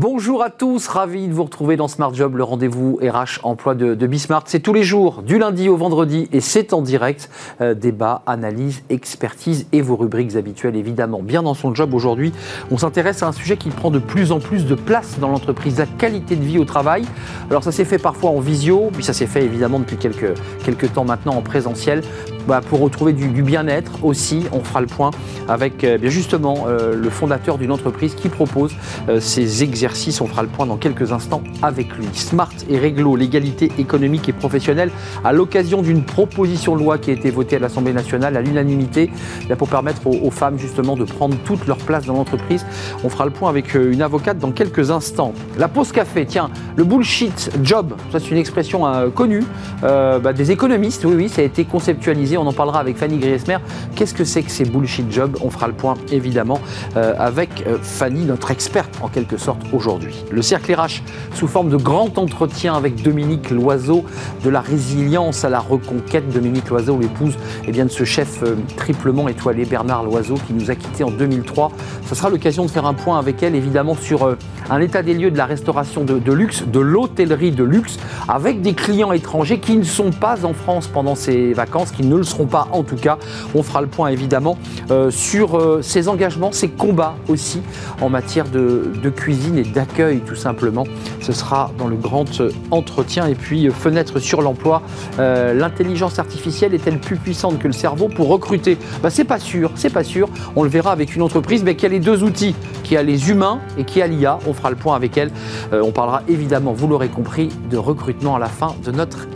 Bonjour à tous, ravi de vous retrouver dans Smart Job, le rendez-vous RH emploi de, de Bismart. C'est tous les jours, du lundi au vendredi, et c'est en direct. Euh, débat, analyse, expertise et vos rubriques habituelles, évidemment. Bien dans son job aujourd'hui, on s'intéresse à un sujet qui prend de plus en plus de place dans l'entreprise, la qualité de vie au travail. Alors ça s'est fait parfois en visio, puis ça s'est fait évidemment depuis quelques, quelques temps maintenant en présentiel. Bah, pour retrouver du, bien-être aussi, on fera le point avec euh, bien justement euh, le fondateur d'une entreprise qui propose euh, ces exercices. On fera le point dans quelques instants avec lui. Smart et réglo, l'égalité économique et professionnelle, à l'occasion d'une proposition de loi qui a été votée à l'Assemblée nationale à l'unanimité pour permettre aux, femmes justement de prendre toute leur place dans l'entreprise. On fera le point avec une avocate dans quelques instants. La pause café, tiens, le bullshit job, ça c'est une expression euh, connue bah, des économistes. Oui, oui, ça a été conceptualisé. On en parlera avec Fanny Griesmer. Qu'est-ce que c'est que ces bullshit jobs? On fera le point évidemment euh, avec euh, Fanny, notre experte en quelque sorte aujourd'hui. Le cercle RH sous forme de grand entretien avec Dominique Loiseau de la résilience à la reconquête. Dominique Loiseau, l'épouse eh bien, de ce chef euh, triplement étoilé Bernard Loiseau qui nous a quittés en 2003. Ce sera l'occasion de faire un point avec elle évidemment sur un état des lieux de la restauration de, de luxe, de l'hôtellerie de luxe, avec des clients étrangers qui ne sont pas en France pendant ces vacances, qui ne le seront pas en tout cas. On fera le point évidemment euh, sur euh, ses engagements, ses combats aussi en matière de, cuisine et d'accueil tout simplement. Ce sera dans le grand euh, entretien et puis euh, fenêtre sur l'emploi. Euh, L'intelligence artificielle est-elle plus puissante que le cerveau pour recruter? Bah, C'est pas sûr, c'est pas sûr. On le verra avec une entreprise mais qui a les deux outils, qui a les humains et qui a l'IA. On fera le point avec elle. Euh, on parlera évidemment, vous l'aurez compris, de recrutement à la fin de notre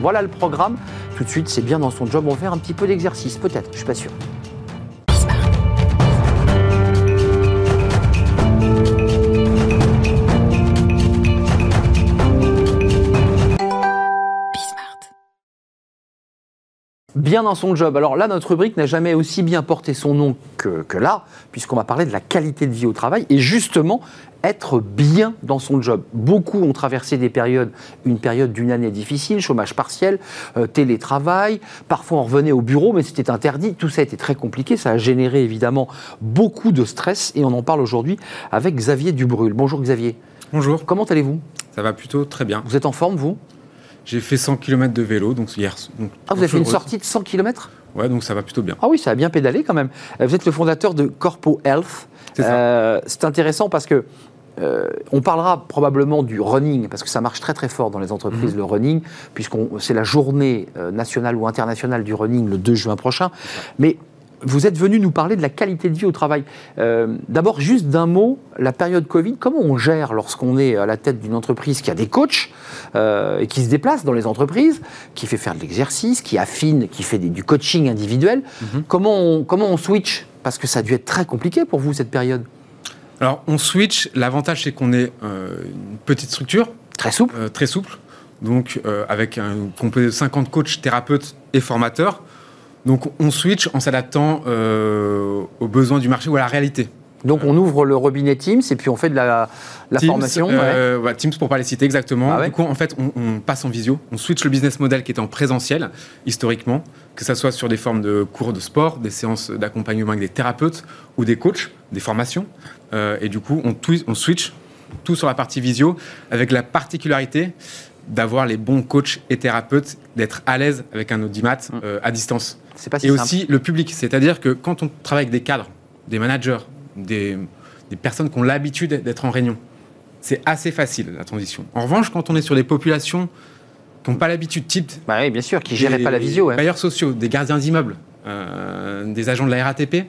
Voilà le programme. Tout de suite, c'est bien dans son job. On va faire un petit peu d'exercice, peut-être, je suis pas sûr. Bien dans son job. Alors là, notre rubrique n'a jamais aussi bien porté son nom que, que là, puisqu'on va parler de la qualité de vie au travail et justement être bien dans son job. Beaucoup ont traversé des périodes, une période d'une année difficile, chômage partiel, euh, télétravail, parfois on revenait au bureau, mais c'était interdit, tout ça a été très compliqué, ça a généré évidemment beaucoup de stress et on en parle aujourd'hui avec Xavier Dubrul. Bonjour Xavier. Bonjour, Comment allez-vous? Ça va plutôt très bien. Vous êtes en forme, vous? J'ai fait 100 km de vélo, donc hier. donc, Ah, vous avez fait une sortie de 100 km Ouais, donc ça va plutôt bien. Ah oui, ça a bien pédalé quand même. Euh, Vous êtes le fondateur de Corpo Health. C'est. Euh, intéressant parce que euh, on parlera probablement du running, parce que ça marche très très fort dans les Mhm. entreprises, le running, puisqu'on c'est la journée euh, nationale ou internationale du running le 2 juin prochain. Mais vous êtes venu nous parler de la qualité de vie au travail. Euh, D'abord, juste d'un mot, la période Covid, comment on gère lorsqu'on est à la tête d'une entreprise qui a des coachs euh, et qui se déplace dans les entreprises, qui fait faire de l'exercice, qui affine, qui fait des- du coaching individuel Mhm. comment, on, comment on switch? Parce que ça a dû être très compliqué pour vous cette période. Alors, on switch. L'avantage, c'est qu'on est euh, une petite structure, Très souple. très souple, donc avec un composé de 50 coachs, thérapeutes et formateurs. Donc, on switch en s'adaptant euh, aux besoins du marché ou à la réalité. Donc on ouvre le robinet Teams et puis on fait de la, la Teams, formation. ouais. euh, Teams pour pas les citer exactement. Ah ouais. Du coup, en fait, on, on passe en visio. On switch le business model qui était en présentiel, historiquement, que ce soit sur des formes de cours de sport, des séances d'accompagnement avec des thérapeutes ou des coachs, des formations. Euh, et du coup, on, switch tout sur la partie visio avec la particularité d'avoir les bons coachs et thérapeutes, d'être à l'aise avec un audimat euh, à distance. C'est pas si Et simple. aussi le public, c'est-à-dire que quand on travaille avec des cadres, des managers, des, des personnes qui ont l'habitude d'être en réunion, c'est assez facile la transition. En revanche, quand on est sur des populations qui n'ont pas l'habitude, type Bah oui, bien sûr, qui gérait des pas la visio. ouais. bailleurs sociaux, des gardiens d'immeubles, euh, des agents de la RATP,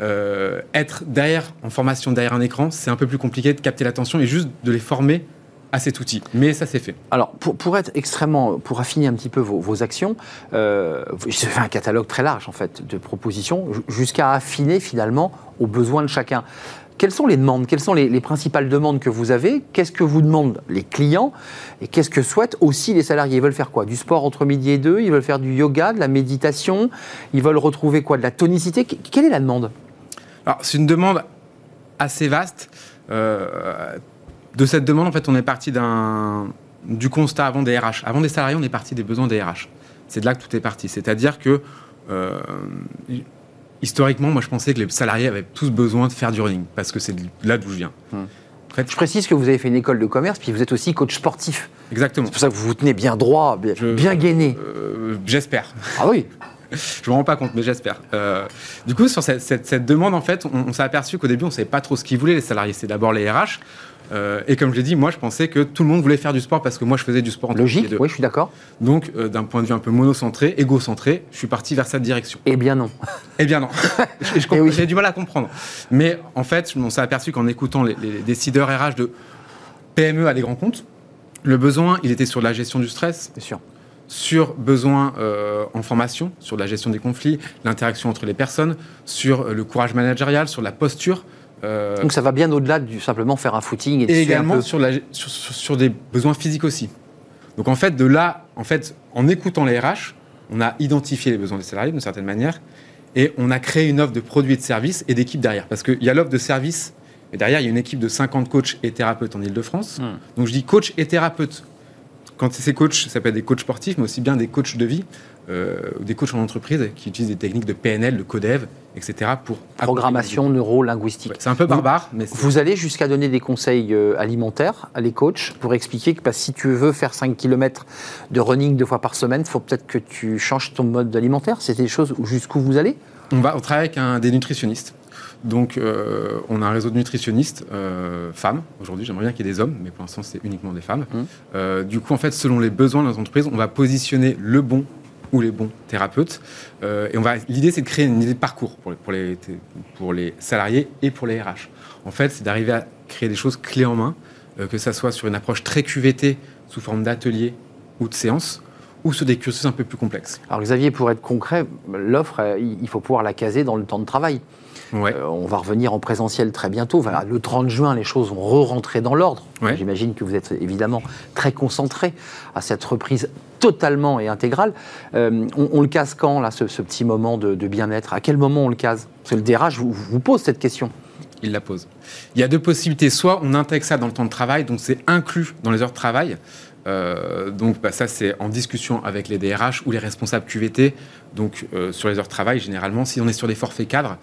euh, être derrière, en formation derrière un écran, c'est un peu plus compliqué de capter l'attention et juste de les former à cet outil. Mais ça, c'est fait. Alors, pour, pour être extrêmement, pour affiner un petit peu vos, vos actions, euh, j'ai fait un catalogue très large en fait de propositions, ju- jusqu'à affiner finalement aux besoins de chacun. Quelles sont les demandes? Quelles sont les, les principales demandes que vous avez? Qu'est-ce que vous demandent les clients? Et qu'est-ce que souhaitent aussi les salariés? Ils veulent faire quoi? Du sport entre midi et deux? Ils veulent faire du yoga, de la méditation? Ils veulent retrouver quoi? De la tonicité? Que- Quelle est la demande? Alors, c'est une demande assez vaste. Euh, de cette demande, en fait, on est parti d'un du constat avant des RH. Avant des salariés, on est parti des besoins des RH. C'est de là que tout est parti. C'est-à-dire que, euh, historiquement, moi, je pensais que les salariés avaient tous besoin de faire du running, parce que c'est là d'où je viens. Hmm. je précise que vous avez fait une école de commerce, puis vous êtes aussi coach sportif. Exactement. C'est pour ça que vous vous tenez bien droit, bien, bien gainé. Euh, j'espère. Ah oui je me rends pas compte, mais j'espère. Euh, du coup, sur cette, demande, en fait, on, s'est aperçu qu'au début, on savait pas trop ce qu'ils voulaient, les salariés. C'est d'abord les RH. Euh, et comme je l'ai dit, moi, je pensais que tout le monde voulait faire du sport parce que moi, je faisais du sport en Logique, oui, je suis d'accord. Donc, d'un point de vue un peu monocentré, égocentré, je suis parti vers cette direction. Eh bien non. eh bien non. Eh j'ai du mal à comprendre. Mais en fait, on s'est aperçu qu'en écoutant les, les décideurs RH de PME à des grands comptes, le besoin, il était sur la gestion du stress. Bien sûr. Sur besoin euh, en formation, sur la gestion des conflits, l'interaction entre les personnes, sur euh, le courage managérial, sur la posture. Euh, Donc ça va bien au-delà du simplement faire un footing et, également Sur, la, sur, sur, des besoins physiques aussi. Donc en fait, de là, en fait, en écoutant les RH, on a identifié les besoins des salariés d'une certaine manière et on a créé une offre de produits et de services et d'équipes derrière. Parce qu'il y a l'offre de services et derrière, il y a une équipe de 50 coachs et thérapeutes en Ile-de-France. Hmm. Donc je dis coach et thérapeute. Quand c'est ces coachs, ça peut être des coachs sportifs, mais aussi bien des coachs de vie, des coachs en entreprise qui utilisent des techniques de PNL, de codev, etc. pour programmation neuro-linguistique. c'est un peu barbare, mais vous allez jusqu'à donner des conseils euh, alimentaires à les coachs pour expliquer que bah, si tu veux faire 5 km de running deux fois par semaine, il faut peut-être que tu changes ton mode alimentaire. C'est des choses jusqu'où vous allez? On va, on travaille avec un, des nutritionnistes donc, euh, on a un réseau de nutritionnistes euh, femmes. Aujourd'hui, j'aimerais bien qu'il y ait des hommes, mais pour l'instant, c'est uniquement des femmes. Mmh. Euh, du coup, en fait, selon les besoins de nos entreprises, on va positionner le bon ou les bons thérapeutes. et on va, l'idée, c'est de créer une idée de parcours pour les, pour, les, salariés et pour les RH. En fait, c'est d'arriver à créer des choses clés en main, que ça soit sur une approche très QVT, sous forme d'atelier ou de séance, ou sur des cursus un peu plus complexes. Alors Xavier, pour être concret, l'offre, il faut pouvoir la caser dans le temps de travail. Euh, on va revenir en présentiel très bientôt. le 30 juin, les choses vont re-rentrer dans l'ordre. J'imagine que vous êtes évidemment très concentré à cette reprise totalement et intégrale. Euh, on, le case quand, là, ce, petit moment de, bien-être? À quel moment on le case? Parce que le DRH vous, vous pose cette question. Il la pose. Il y a deux possibilités. Soit on intègre ça dans le temps de travail, donc c'est inclus dans les heures de travail. Euh, donc bah, ça c'est en discussion avec les DRH ou les responsables QVT. Donc sur les heures de travail, généralement, si on est sur des forfaits cadres,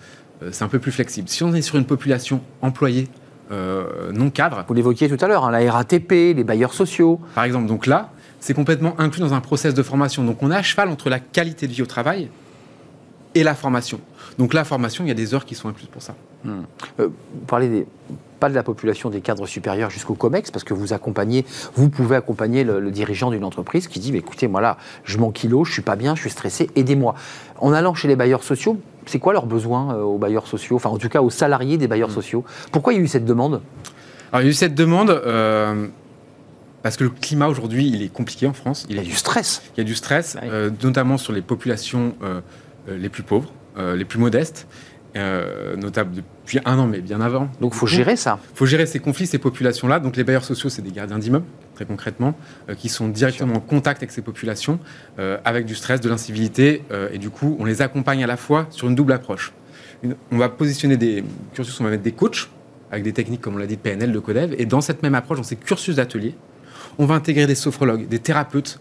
c'est un peu plus flexible. Si on est sur une population employée euh, non cadre. Vous l'évoquiez tout à l'heure, hein, la RATP, les bailleurs sociaux. Par exemple, donc là, c'est complètement inclus dans un process de formation. Donc on est à cheval entre la qualité de vie au travail et la formation. Donc la formation, il y a des heures qui sont incluses pour ça. Hmm. Euh, vous parlez des, pas de la population des cadres supérieurs jusqu'au COMEX, parce que vous accompagnez, vous pouvez accompagner le, dirigeant d'une entreprise qui dit, mais écoutez, moi là, je manque kilo, je suis pas bien, je suis stressé, aidez-moi. En allant chez les bailleurs sociaux, c'est quoi leurs besoins euh, aux bailleurs sociaux, enfin en tout cas aux salariés des bailleurs hmm. sociaux? Pourquoi il y a eu cette demande? Alors il y a eu cette demande euh, parce que le climat aujourd'hui, il est compliqué en France. Il, y a du stress. Il y a du stress, euh, notamment sur les populations les plus pauvres, les plus modestes. notables depuis un an, mais bien avant. Donc il faut gérer ça. Il faut gérer ces conflits, ces populations-là. Donc les bailleurs sociaux, c'est des gardiens d'immeubles très concrètement, euh, qui sont directement en contact avec ces populations, euh, avec du stress, de l'incivilité, euh, et du coup, on les accompagne à la fois sur une double approche. on va positionner des cursus, on va mettre des coachs, avec des techniques, comme on l'a dit, de PNL, de Codev, et dans cette même approche, dans ces cursus d'atelier, on va intégrer des sophrologues, des thérapeutes.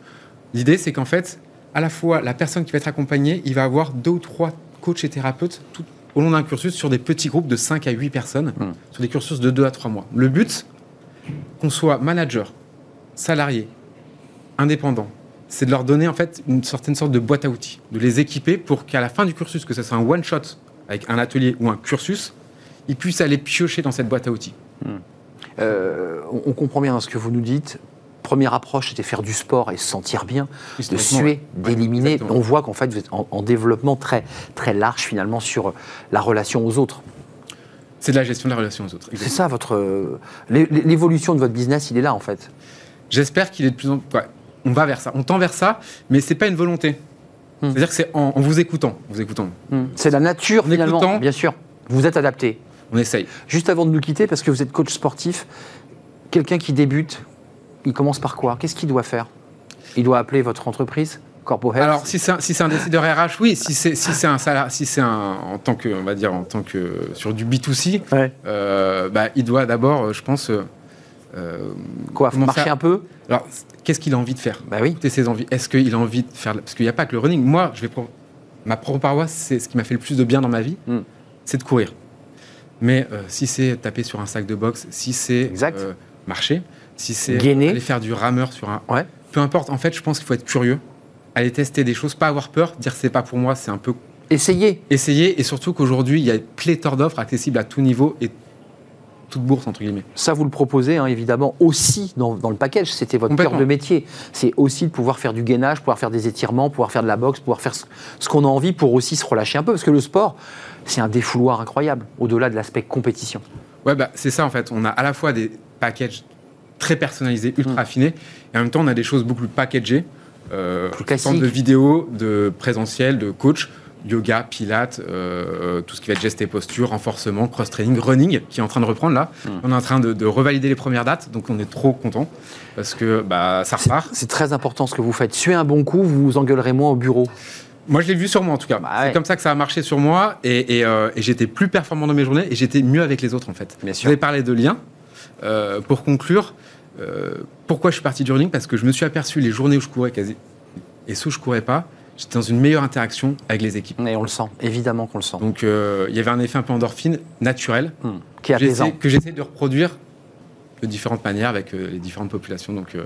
L'idée, c'est qu'en fait, à la fois, la personne qui va être accompagnée, il va avoir deux ou trois coachs et thérapeutes tout au long d'un cursus sur des petits groupes de 5 à 8 personnes, mmh. sur des cursus de 2 à 3 mois. Le but, qu'on soit manager, salariés, indépendants, c'est de leur donner en fait une certaine sorte de boîte à outils, de les équiper pour qu'à la fin du cursus, que ce soit un one shot avec un atelier ou un cursus, ils puissent aller piocher dans cette boîte à outils. Hmm. Euh, on, comprend bien ce que vous nous dites. Première approche, c'était faire du sport et se sentir bien, de suer, d'éliminer. on voit qu'en fait, vous êtes en, développement très, très large finalement sur la relation aux autres. C'est de la gestion de la relation aux autres. C'est ça, votre l'évolution de votre business, il est là en fait. J'espère qu'il est de plus en plus. on va vers ça, on tend vers ça, mais c'est pas une volonté. Hmm. C'est-à-dire que c'est en, vous écoutant, vous écoutant. Hmm. C'est la nature finalement, bien sûr. Vous êtes adapté. On essaye. Juste avant de nous quitter, parce que vous êtes coach sportif, quelqu'un qui débute, il commence par quoi? Qu'est-ce qu'il doit faire? Il doit appeler votre entreprise Corpo Alors, si c'est un, si un, décideur RH, oui. Si c'est si un salaire, si c'est un en tant que, on va dire en tant que sur du B2C, euh, bah, il doit d'abord, je pense, euh, euh, Quoi Marcher un peu? Alors, qu'est-ce qu'il a envie de faire? Bah oui. ses envies. Est-ce qu'il a envie de faire Parce qu'il n'y a pas que le running. Moi, je vais ma propre paroisse, c'est ce qui m'a fait le plus de bien dans ma vie, hmm. c'est de courir. Mais euh, si c'est taper sur un sac de boxe, si c'est euh, marcher, si c'est aller faire du rameur sur un. Ouais. Peu importe, en fait, je pense qu'il faut être curieux, aller tester des choses, pas avoir peur, dire c'est pas pour moi, c'est un peu. Essayer. Essayer, et surtout qu'aujourd'hui, il y a pléthore d'offres accessibles à tout niveau et toute bourse, entre guillemets. Ça, vous le proposez, hein, évidemment, aussi dans, le package. C'était votre cœur de métier. C'est aussi de pouvoir faire du gainage, pouvoir faire des étirements, pouvoir faire de la boxe, pouvoir faire ce, qu'on a envie pour aussi se relâcher un peu. Parce que le sport, c'est un défouloir incroyable, au-delà de l'aspect compétition. Ouais, bah, c'est ça, en fait. On a à la fois des packages très personnalisés, ultra mm. affinés, et en même temps, on a des choses beaucoup plus packagées. Euh, plus de vidéos, de présentiel, de coach, yoga, pilates, euh, tout ce qui va être geste et posture, renforcement, cross-training, running, qui est en train de reprendre là. Hmm. On est en train de, revalider les premières dates, donc on est trop content parce que bah, ça repart. C'est très important ce que vous faites. Suez un bon coup, vous vous engueulerez moins au bureau. Moi, je l'ai vu sur moi en tout cas. Bah c'est comme ça que ça a marché sur moi et, euh, j'étais plus performant dans mes journées et j'étais mieux avec les autres en fait. Bien sûr. Vous avez parlé de liens. Euh, pour conclure, pourquoi je suis parti du running? Parce que je me suis aperçu les journées où je courais quasi et ceux où je courais pas, j'étais dans une meilleure interaction avec les équipes. Et on le sent, évidemment qu'on le sent. Donc euh, il y avait un effet un peu endorphine naturel hmm. qui est que j'essaie de reproduire de différentes manières avec euh, les différentes populations. Donc euh,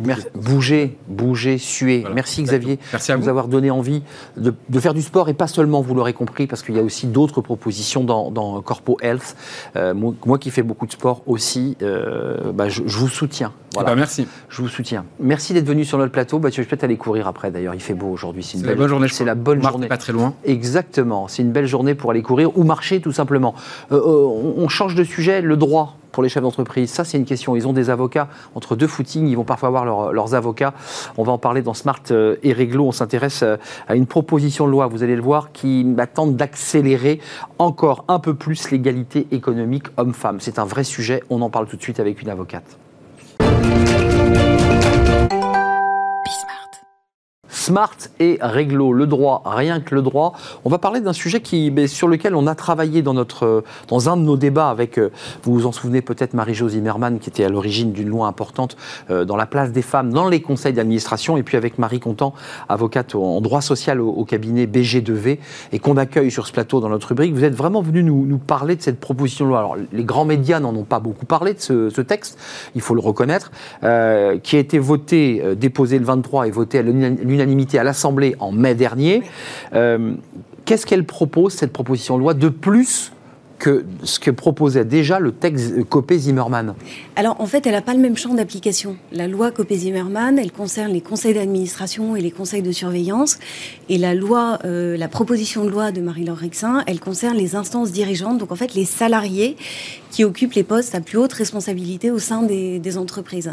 Merci. bougez. Bouger, suer. Merci Xavier Merci à vous. avoir donné envie de, faire du sport et pas seulement, vous l'aurez compris, parce qu'il y a aussi d'autres propositions dans, Corpo Health. Euh, moi, qui fais beaucoup de sport aussi, euh, bah, je, vous soutiens. Voilà. Eh ben, merci. Je vous soutiens. Merci d'être venu sur notre plateau. Bah, tu vas peut-être aller courir après d'ailleurs. Il fait beau aujourd'hui. C'est la bonne journée. C'est la bonne journée. pas très loin. Exactement. C'est une belle journée pour aller courir ou marcher tout simplement. Euh, on change de sujet. Le droit pour les chefs d'entreprise Ça, c'est une question. Ils ont des avocats entre deux footings. Ils vont parfois avoir leurs avocats. On va en parler dans Smart euh, et Réglo. On s'intéresse euh, à une proposition de loi, vous allez le voir, qui tente d'accélérer encore un peu plus l'égalité économique homme-femme. C'est un vrai sujet. On en parle tout de suite avec une avocate. Smart et réglo, le droit, rien que le droit. On va parler d'un sujet qui, sur lequel on a travaillé dans, notre, dans un de nos débats avec, euh, vous vous en souvenez peut-être, Marie-Jo Zimmermann, qui était à l'origine d'une loi importante euh, dans la place des femmes dans les conseils d'administration, et puis avec Marie Contant, avocate en droit social au, cabinet BG2V, et qu'on accueille sur ce plateau dans notre rubrique. Vous êtes vraiment venu nous, nous parler de cette proposition de loi. Alors, les grands médias n'en ont pas beaucoup parlé de ce, texte, il faut le reconnaître, euh, qui a été voté, déposé le 23 et voté à l'unanimité à l'Assemblée en mai dernier. Euh, qu'est-ce qu'elle propose, cette proposition de loi, de plus que ce que proposait déjà le texte Copé-Zimmermann Alors en fait, elle n'a pas le même champ d'application. La loi Copé-Zimmermann, elle concerne les conseils d'administration et les conseils de surveillance. Et la loi, euh, la proposition de loi de Marie-Laure Rixin, elle concerne les instances dirigeantes, donc en fait les salariés qui occupent les postes à plus haute responsabilité au sein des entreprises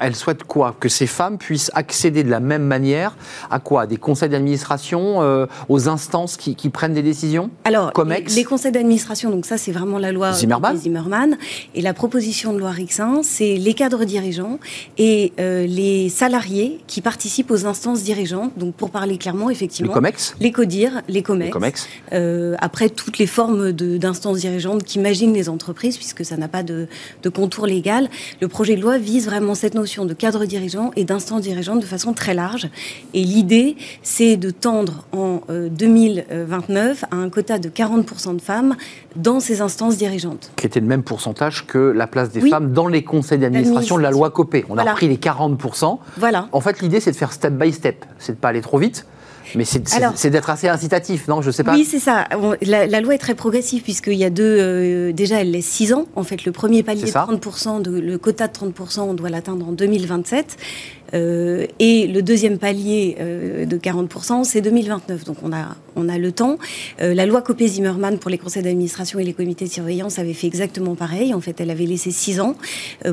elle souhaite quoi Que ces femmes puissent accéder de la même manière à quoi? Des conseils d'administration, euh, aux instances qui, prennent des décisions? Alors, les, conseils d'administration, donc ça c'est vraiment la loi Zimmerman. Et la proposition de loi Rixin, c'est les cadres dirigeants et euh, les salariés qui participent aux instances dirigeantes. Donc pour parler clairement, effectivement. Les COMEX Les CODIR, les COMEX. Euh, après, toutes les formes d'instances dirigeantes qu'imaginent les entreprises, puisque ça n'a pas de, de contour légal. Le projet de loi vise vraiment cette cette notion de cadre dirigeant et d'instance dirigeante de façon très large. Et l'idée, c'est de tendre en 2029 euh, à un quota de 40% de femmes dans ces instances dirigeantes. Qui était le même pourcentage que la place des femmes dans les conseils d'administration de la loi Copé. On a pris les 40%. Voilà. En fait, l'idée, c'est de faire step by step. C'est de pas aller trop vite. Mais c'est d'être assez incitatif, non? Je sais pas. Oui, c'est ça. La, loi est très progressive puisqu'il y a deux. Euh, déjà, elle laisse 6 ans. En fait, le premier palier de 30%, de, le quota de 30%, on doit l'atteindre en 2027. Euh, et le deuxième palier euh, de 40%, c'est 2029. Donc on a, on a le temps. Euh, la loi Copé-Zimmermann pour les conseils d'administration et les comités de surveillance avait fait exactement pareil. En fait, elle avait laissé 6 ans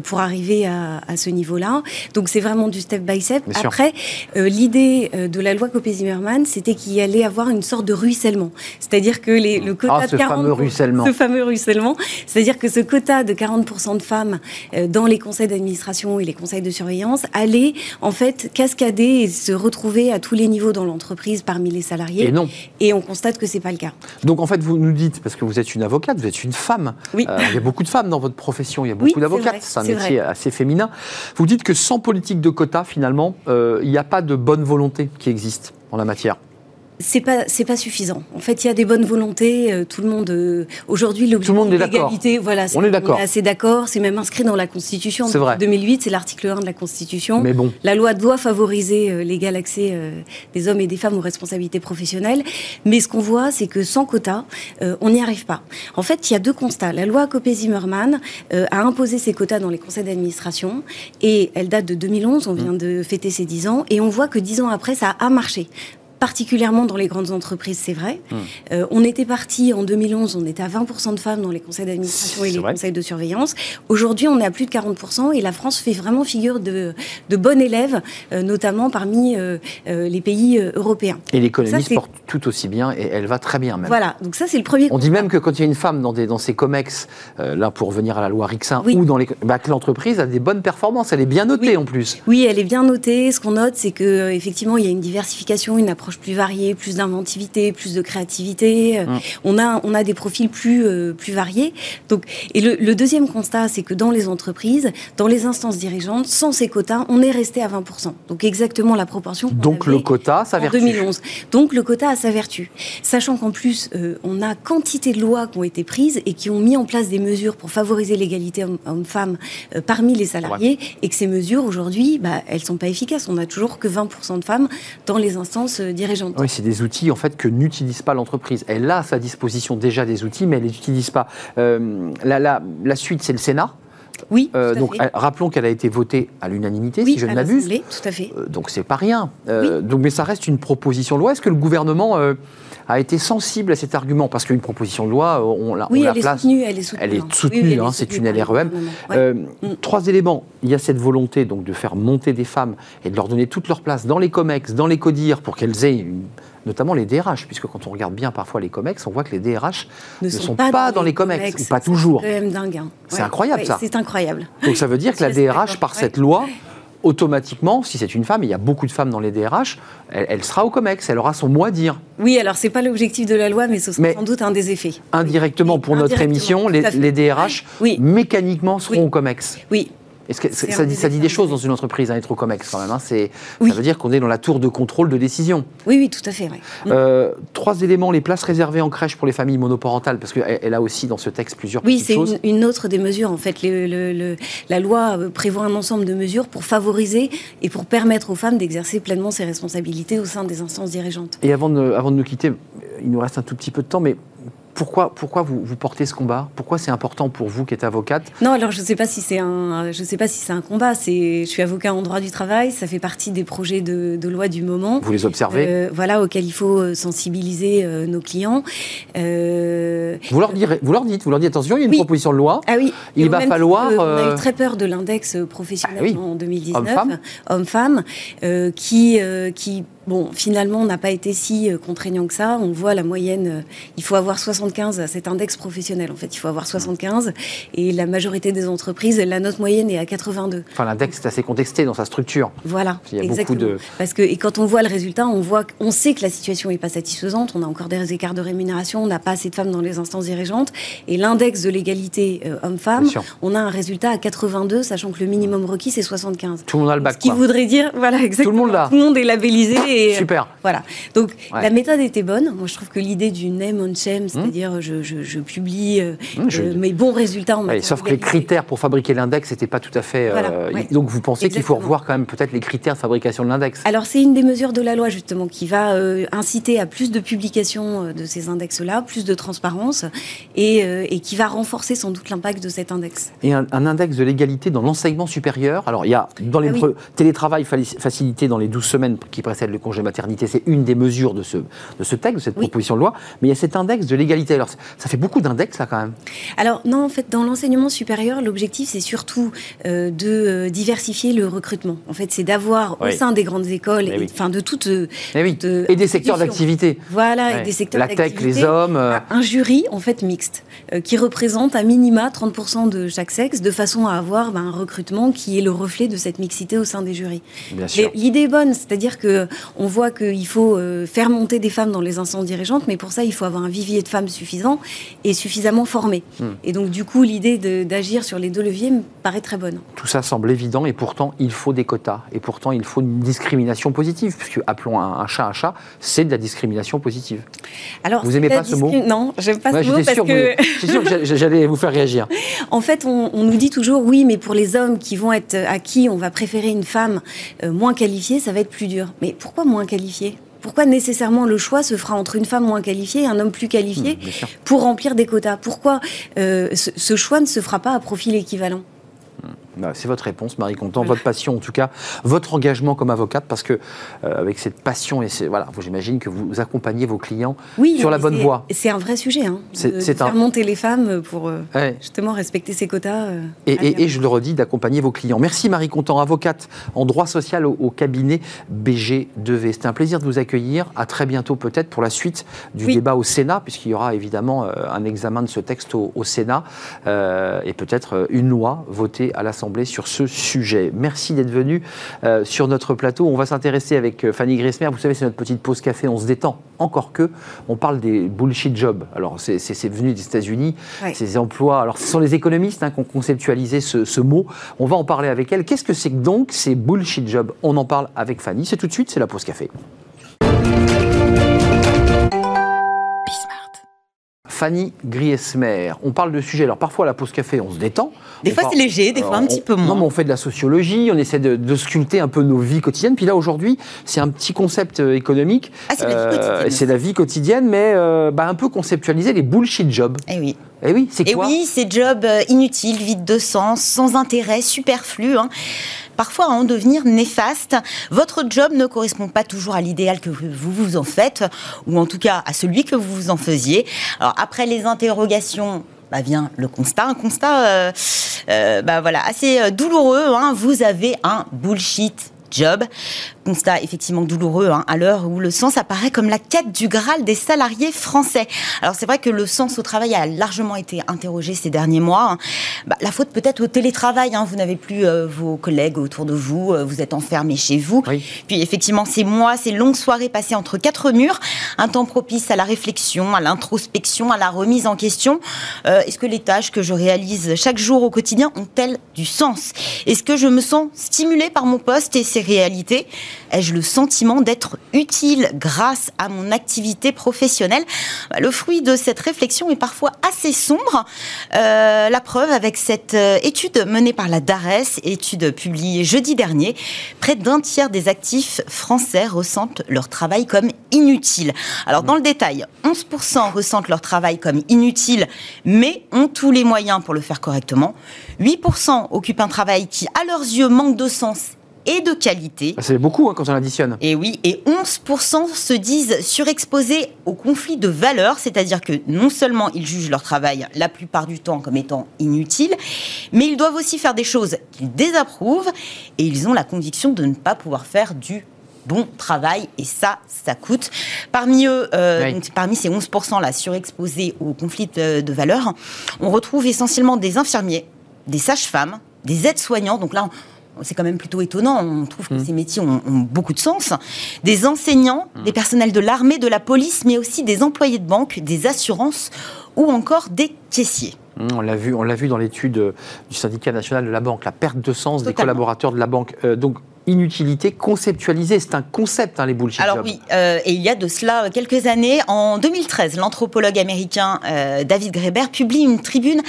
pour arriver à, à ce niveau-là. Donc c'est vraiment du step by step. Après, l'idée de la loi Copé-Zimmermann, c'était qu'il y allait avoir une sorte de ruissellement. C'est-à-dire que les, le quota ah, de 40%... Fameux ruissellement. Ce fameux ruissellement. C'est-à-dire que ce quota de 40% de femmes dans les conseils d'administration et les conseils de surveillance allait en fait, cascader et se retrouver à tous les niveaux dans l'entreprise parmi les salariés. Et non. Et on constate que c'est pas le cas. Donc en fait, vous nous dites, parce que vous êtes une avocate, vous êtes une femme. Oui. Euh, il y a beaucoup de femmes dans votre profession, il y a beaucoup d'avocates. C'est un métier assez féminin. Vous dites que sans politique de quota, finalement, euh, il n'y a pas de bonne volonté qui existe en la matière. C'est pas c'est pas suffisant. En fait, il y a des bonnes volontés. Euh, tout le monde euh, aujourd'hui l'objectif de l'égalité, voilà, on est d'accord. assez d'accord. C'est même inscrit dans la Constitution. C'est vrai. 2008, c'est l'article 1 de la Constitution. Mais bon, la loi doit favoriser euh, l'égal accès des hommes et des femmes aux responsabilités professionnelles. Mais ce qu'on voit, c'est que sans quota, on n'y arrive pas. En fait, il y a deux constats. La loi Copé-Zimmermann a imposé ses quotas dans les conseils d'administration et elle date de 2011. On vient mmh. de fêter ses 10 ans et on voit que 10 ans après, ça a marché particulièrement dans les grandes entreprises, c'est vrai. Hum. Euh, on était parti en 2011, on était à 20% de femmes dans les conseils d'administration et les conseils de surveillance. Aujourd'hui, on est à plus de 40% et la France fait vraiment figure de, de bon élève, euh, notamment parmi euh, les pays européens. Et l'économie se porte tout aussi bien et elle va très bien même. Voilà, donc ça c'est le premier. On dit même que quand il y a une femme dans, des, dans ces COMEX, là pour revenir à la loi Rixin, ou dans les, bah, que l'entreprise a des bonnes performances, elle est bien notée en plus. Oui, elle est bien notée. Ce qu'on note, c'est que effectivement il y a une diversification, une approche plus variée, plus d'inventivité, plus de créativité. Euh, mm. On, a, on a des profils plus, euh, plus variés. Donc, et le, deuxième constat, c'est que dans les entreprises, dans les instances dirigeantes, sans ces quotas, on est resté à 20%. Donc exactement la proportion. Donc le quota, sa vertu. 2011. Donc le quota a sa vertu. Sachant qu'en plus, euh, on a quantité de lois qui ont été prises et qui ont mis en place des mesures pour favoriser l'égalité homme-femme parmi les salariés et que ces mesures, aujourd'hui, bah, elles ne sont pas efficaces. On n'a toujours que 20% de femmes dans les instances dirigeante. Oui, c'est des outils en fait que n'utilise pas l'entreprise. Elle a à sa disposition déjà des outils, mais elle ne les utilise pas. Euh, la, la, suite, c'est le Sénat. Oui. Euh, donc, rappelons qu'elle a été votée à l'unanimité, si je ne m'abuse. Tout à fait. Euh, donc, c'est pas rien. Donc, mais ça reste une proposition de loi. Est-ce que le gouvernement a été sensible à cet argument Parce qu'une proposition de loi, on la, oui, on elle, place. Est soutenue, elle est soutenue. Elle est soutenue, hein, c'est une LREM. Euh, mm. Trois éléments. Il y a cette volonté donc, de faire monter des femmes et de leur donner toute leur place dans les COMEX, dans les CODIR, pour qu'elles aient notamment les DRH, puisque quand on regarde bien parfois les COMEX, on voit que les DRH ne, sont, pas, dans, les COMEX, ou pas toujours. C'est. Hein. C'est incroyable ça. C'est incroyable. Donc ça veut dire que la DRH, par cette loi, automatiquement, si c'est une femme, il y a beaucoup de femmes dans les DRH, elle, sera au COMEX, elle aura son mot à dire. Oui, alors c'est pas l'objectif de la loi, mais ce sera sans doute un des effets. Indirectement, pour notre émission, les, les, DRH, mécaniquement, seront au COMEX. Oui, est-ce que ça, dit, ça dit des choses dans une entreprise, un hein, Comex quand même. Hein, Ça veut dire qu'on est dans la tour de contrôle de décision. Oui, oui, tout à fait. Euh, trois éléments les places réservées en crèche pour les familles monoparentales, parce qu'elle a aussi dans ce texte plusieurs oui, choses. Oui, c'est une, autre des mesures. En fait, la loi euh, prévoit un ensemble de mesures pour favoriser et pour permettre aux femmes d'exercer pleinement ses responsabilités au sein des instances dirigeantes. Et avant de, avant de nous quitter, il nous reste un tout petit peu de temps, mais pourquoi, pourquoi vous, vous, portez ce combat? Pourquoi c'est important pour vous qui êtes avocate? Non, alors je ne sais pas si c'est un, je sais pas si c'est un combat. C'est, je suis avocat en droit du travail. Ça fait partie des projets de, loi du moment. Vous les observez? Euh, Voilà, auxquels il faut euh, sensibiliser euh, nos clients. Vous leur direz, vous leur dites, vous leur dites attention, il y a une proposition de loi. Ah oui. Il va falloir. on a eu très peur de l'index professionnel ah en 2019, homme-femme, qui, qui Bon, finalement, on n'a pas été si euh, contraignant que ça. On voit la moyenne, euh, il faut avoir 75 à cet index professionnel. En fait, il faut avoir 75. Et la majorité des entreprises, la note moyenne est à 82. Enfin, l'index est assez contesté dans sa structure. Voilà, il y a exactement. Beaucoup de... Parce que, et quand on voit le résultat, on, voit, on sait que la situation n'est pas satisfaisante. On a encore des écarts de rémunération, on n'a pas assez de femmes dans les instances dirigeantes. Et l'index de l'égalité euh, homme-femme, on a un résultat à 82, sachant que le minimum requis, c'est 75. Tout le monde a le bac. Ce qui voudrait dire, voilà, exactement. Tout le monde. Tout le monde est labellisé euh, Super. Voilà. Donc la méthode était bonne. Moi, je trouve que l'idée du name on shame, mmh. c'est-à-dire je, publie euh, mmh, euh, mes bons résultats en Sauf que les critères pour fabriquer l'index n'étaient pas tout à fait. Donc vous pensez qu'il faut revoir quand même peut-être les critères de fabrication de l'index? Alors c'est une des mesures de la loi justement qui va inciter à plus de publication de ces index-là, plus de transparence et, qui va renforcer sans doute l'impact de cet index. Et un, index de l'égalité dans l'enseignement supérieur? Alors il y a dans les ah télétravail facilité dans les 12 semaines qui précèdent le congé maternité, c'est une des mesures de ce, de ce texte, de cette proposition de loi, mais il y a cet index de l'égalité. Alors, ça fait beaucoup d'index, là, quand même Alors, non, en fait, dans l'enseignement supérieur, l'objectif, c'est surtout euh, de euh, diversifier le recrutement. En fait, c'est d'avoir au sein des grandes écoles, enfin, de toutes. Euh, et des secteurs d'activité. Voilà, et des secteurs d'activité. La tech, les hommes. Un jury, en fait, mixte, qui représente à minima 30% de chaque sexe, de façon à avoir ben, un recrutement qui est le reflet de cette mixité au sein des jurys. L'idée est bonne, c'est-à-dire que On voit qu'il faut euh, faire monter des femmes dans les instances dirigeantes, mais pour ça, il faut avoir un vivier de femmes suffisant et suffisamment formé. Hmm. Et donc, du coup, l'idée d'agir sur les deux leviers me paraît très bonne. Tout ça semble évident, et pourtant, il faut des quotas. Et pourtant, il faut une discrimination positive, puisque appelons un, chat un chat, c'est de la discrimination positive. Alors, vous n'aimez pas ce mot Non, j'aime pas ce mot parce sûr que j'allais vous faire réagir. En fait, on, nous dit toujours, oui, mais pour les hommes qui vont être à qui on va préférer une femme euh, moins qualifiée, ça va être plus dur. Mais pourquoi moins qualifiée pourquoi nécessairement le choix se fera entre une femme moins qualifiée et un homme plus qualifié mmh, pour remplir des quotas? Pourquoi euh, ce, choix ne se fera pas à profil équivalent? C'est votre réponse, Marie Contant, votre passion en tout cas, votre engagement comme avocate, parce que euh, avec cette passion et voilà, j'imagine que vous accompagnez vos clients sur la bonne voie. C'est un vrai sujet, hein, de, faire monter les femmes pour euh, justement respecter ces quotas. Euh, et, je le redis, d'accompagner vos clients. Merci Marie Contant, avocate en droit social au, cabinet BG2V. C'était un plaisir de vous accueillir. À très bientôt peut-être pour la suite du débat au Sénat, puisqu'il y aura évidemment un examen de ce texte au, au Sénat et peut-être une loi votée à l'Assemblée sur ce sujet. Merci d'être venu euh, sur notre plateau. On va s'intéresser avec euh, Fanny Gressmer. Vous savez, c'est notre petite pause café. On se détend. Encore que, on parle des bullshit jobs. Alors, c'est venu des États-Unis, ces emplois. Alors, ce sont les économistes hein, qui ont conceptualisé ce, ce, mot. On va en parler avec elle. Qu'est-ce que c'est donc ces bullshit jobs? On en parle avec Fanny. C'est tout de suite, c'est la pause café. Fanny Griesmer. On parle de sujets. Alors parfois à la pause café, on se détend. Des fois c'est léger, des fois un petit peu moins. Non, mais on fait de la sociologie, on essaie de, sculpter un peu nos vies quotidiennes. Puis là aujourd'hui, c'est un petit concept euh, économique. Ah, c'est la vie quotidienne. Euh, c'est la vie quotidienne, mais euh, bah, un peu conceptualisé les bullshit jobs. Eh oui. Eh oui, c'est quoi? Et oui, ces jobs inutiles, vides de sens, sans intérêt, superflus. Hein parfois à en devenir néfaste. Votre job ne correspond pas toujours à l'idéal que vous vous en faites, ou en tout cas à celui que vous vous en faisiez. Alors après les interrogations bah vient le constat, un constat euh, euh, bah voilà, assez euh, douloureux. Hein. Vous avez un bullshit job. Constat effectivement douloureux hein, à l'heure où le sens apparaît comme la quête du Graal des salariés français. Alors c'est vrai que le sens au travail a largement été interrogé ces derniers mois. Hein. Bah, la faute peut-être au télétravail. Hein. Vous n'avez plus euh, vos collègues autour de vous, euh, vous êtes enfermé chez vous. Puis effectivement ces mois, ces longues soirées passées entre quatre murs, un temps propice à la réflexion, à l'introspection, à la remise en question. Euh, est-ce que les tâches que je réalise chaque jour au quotidien ont-elles du sens? Est-ce que je me sens stimulée par mon poste et ses réalités? Ai-je le sentiment d'être utile grâce à mon activité professionnelle bah, Le fruit de cette réflexion est parfois assez sombre. Euh, la preuve avec cette euh, étude menée par la DARES, étude publiée jeudi dernier, près d'un tiers des actifs français ressentent leur travail comme inutile. Alors dans le détail, 11% ressentent leur travail comme inutile, mais ont tous les moyens pour le faire correctement. 8% occupent un travail qui, à leurs yeux, manque de sens et de qualité. Ah, c'est beaucoup hein, quand on additionne. Et oui, et 11% se disent surexposés au conflit de valeurs, c'est-à-dire que non seulement ils jugent leur travail la plupart du temps comme étant inutile, mais ils doivent aussi faire des choses qu'ils désapprouvent et ils ont la conviction de ne pas pouvoir faire du bon travail et ça, ça coûte. Parmi eux, euh, parmi ces 11% là surexposés au conflit de, de valeurs, on retrouve essentiellement des infirmiers, des sages-femmes, des aides-soignants. Donc là, c'est quand même plutôt étonnant. On trouve que mmh. ces métiers ont, beaucoup de sens. Des enseignants, mmh. des personnels de l'armée, de la police, mais aussi des employés de banque, des assurances ou encore des caissiers. Mmh, on l'a vu, on l'a vu dans l'étude du syndicat national de la banque, la perte de sens des collaborateurs de la banque. Euh, donc inutilité conceptualisée. C'est un concept, hein, les bullshit Alors oui, euh, et il y a de cela quelques années, en 2013, l'anthropologue américain euh, David Graeber publie une tribune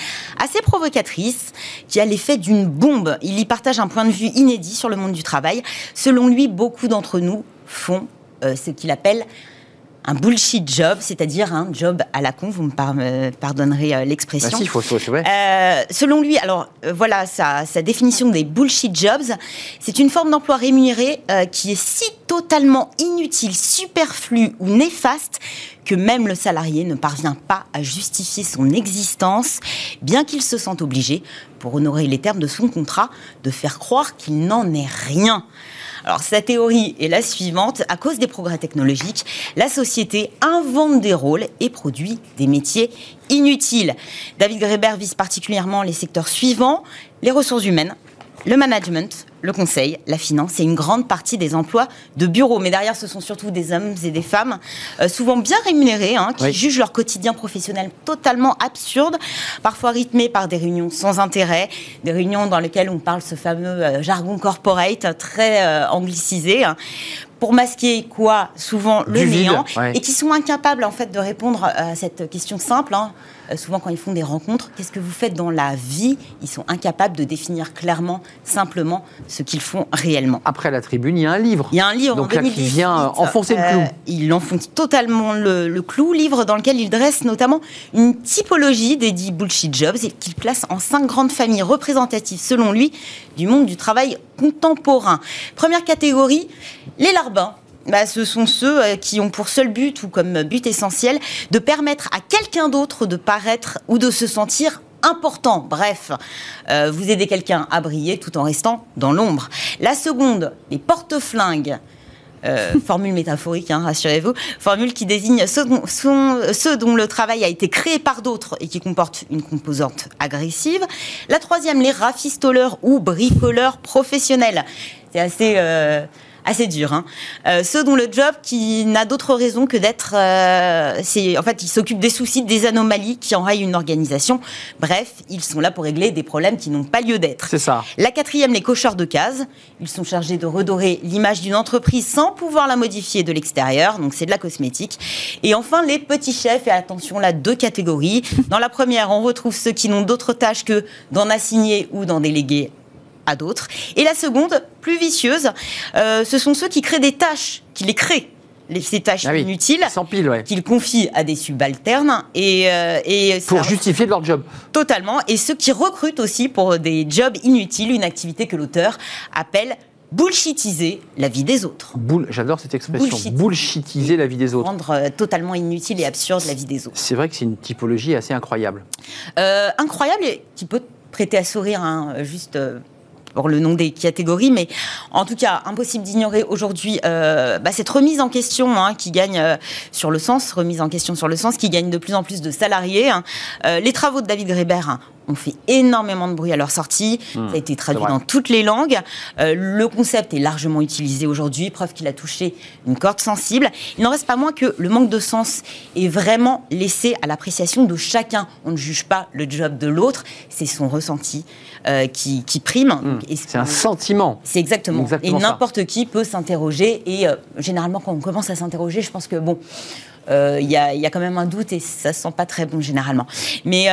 assez provocatrice qui a l'effet d'une bombe. Il y partage un point de vue inédit sur le monde du travail. Selon lui, beaucoup d'entre nous font euh, ce qu'il appelle un bullshit job, c'est-à-dire un job à la con, vous me pardonnerez euh, l'expression. Bah si, faut, faut, euh, selon lui, alors euh, voilà sa, sa, définition des bullshit jobs, c'est une forme d'emploi rémunéré qui est si totalement inutile, superflu ou néfaste que même le salarié ne parvient pas à justifier son existence, bien qu'il se sente obligé, pour honorer les termes de son contrat, de faire croire qu'il n'en est rien. Alors sa théorie est la suivante. À cause des progrès technologiques, la société invente des rôles et produit des métiers inutiles. David Greber vise particulièrement les secteurs suivants les ressources humaines, le management, le conseil, la finance et une grande partie des emplois de bureau. Mais derrière, ce sont surtout des hommes et des femmes, euh, souvent bien rémunérés, hein, qui jugent leur quotidien professionnel totalement absurde, parfois rythmé par des réunions sans intérêt, des réunions dans lesquelles on parle ce fameux euh, jargon corporate très euh, anglicisé. Hein, pour masquer quoi? Souvent le néant, et qui sont incapables en fait de répondre à cette question simple. Hein. Euh, souvent quand ils font des rencontres, qu'est-ce que vous faites dans la vie? Ils sont incapables de définir clairement, simplement, ce qu'ils font réellement. Après la tribune, il y a un livre. Il y a un livre Donc en là, qui vient enfoncer le clou. Euh, il enfonce totalement le, clou, livre dans lequel il dresse notamment une typologie des dix bullshit jobs et qu'il place en cinq grandes familles représentatives, selon lui, du monde du travail contemporain. Première catégorie, les larbins bah, ce sont ceux euh, qui ont pour seul but ou comme but essentiel de permettre à quelqu'un d'autre de paraître ou de se sentir important. Bref, euh, vous aidez quelqu'un à briller tout en restant dans l'ombre. La seconde, les porte-flingues. Euh, formule métaphorique, hein, rassurez-vous, formule qui désigne ceux dont, ceux dont, le travail a été créé par d'autres et qui comporte une composante agressive. La troisième, les rafistoleurs ou bricoleurs professionnels. C'est assez assez dur. Hein. Euh, ceux dont le job qui n'a d'autre raison que d'être, euh, c'est en fait ils s'occupent des soucis, des anomalies qui enrayent une organisation. Bref, ils sont là pour régler des problèmes qui n'ont pas lieu d'être. C'est ça. La quatrième, les cocheurs de cases. Ils sont chargés de redorer l'image d'une entreprise sans pouvoir la modifier de l'extérieur. Donc c'est de la cosmétique. Et enfin les petits chefs. Et attention là, deux catégories. Dans la première, on retrouve ceux qui n'ont d'autre tâche que d'en assigner ou d'en déléguer à d'autres. Et la seconde, plus vicieuse, euh, ce sont ceux qui créent des tâches, qui les créent ces tâches ah inutiles qu'ils confient à des subalternes et, euh, et pour justifier leur job. Totalement. Et ceux qui recrutent aussi pour des jobs inutiles, une activité que l'auteur appelle bullshitiser la vie des autres. J'adore cette expression, bullshitiser la vie des autres. Rendre euh, totalement inutile et absurde la vie des autres. C'est vrai que c'est une typologie assez incroyable. incroyable et qui peut prêter à sourire, hein, juste le nom des catégories, mais en tout cas, impossible d'ignorer aujourd'hui euh, bah, cette remise en question hein, qui gagne euh, sur le sens, remise en question sur le sens, qui gagne de plus en plus de salariés. Hein. Euh, les travaux de David Greber hein, ont fait énormément de bruit à leur sortie. Ça a été traduit dans toutes les langues. le concept est largement utilisé aujourd'hui, preuve qu'il a touché une corde sensible. Il n'en reste pas moins que le manque de sens est vraiment laissé à l'appréciation de chacun. On ne juge pas le job de l'autre, c'est son ressenti. Euh, qui, prime. Hmm. C'est un sentiment. C'est exactement. Et n'importe qui peut s'interroger. Et euh, généralement, quand on commence à s'interroger, je pense que bon. Euh, il y, a, y, a, quand même un doute et ça se sent pas très bon généralement. Mais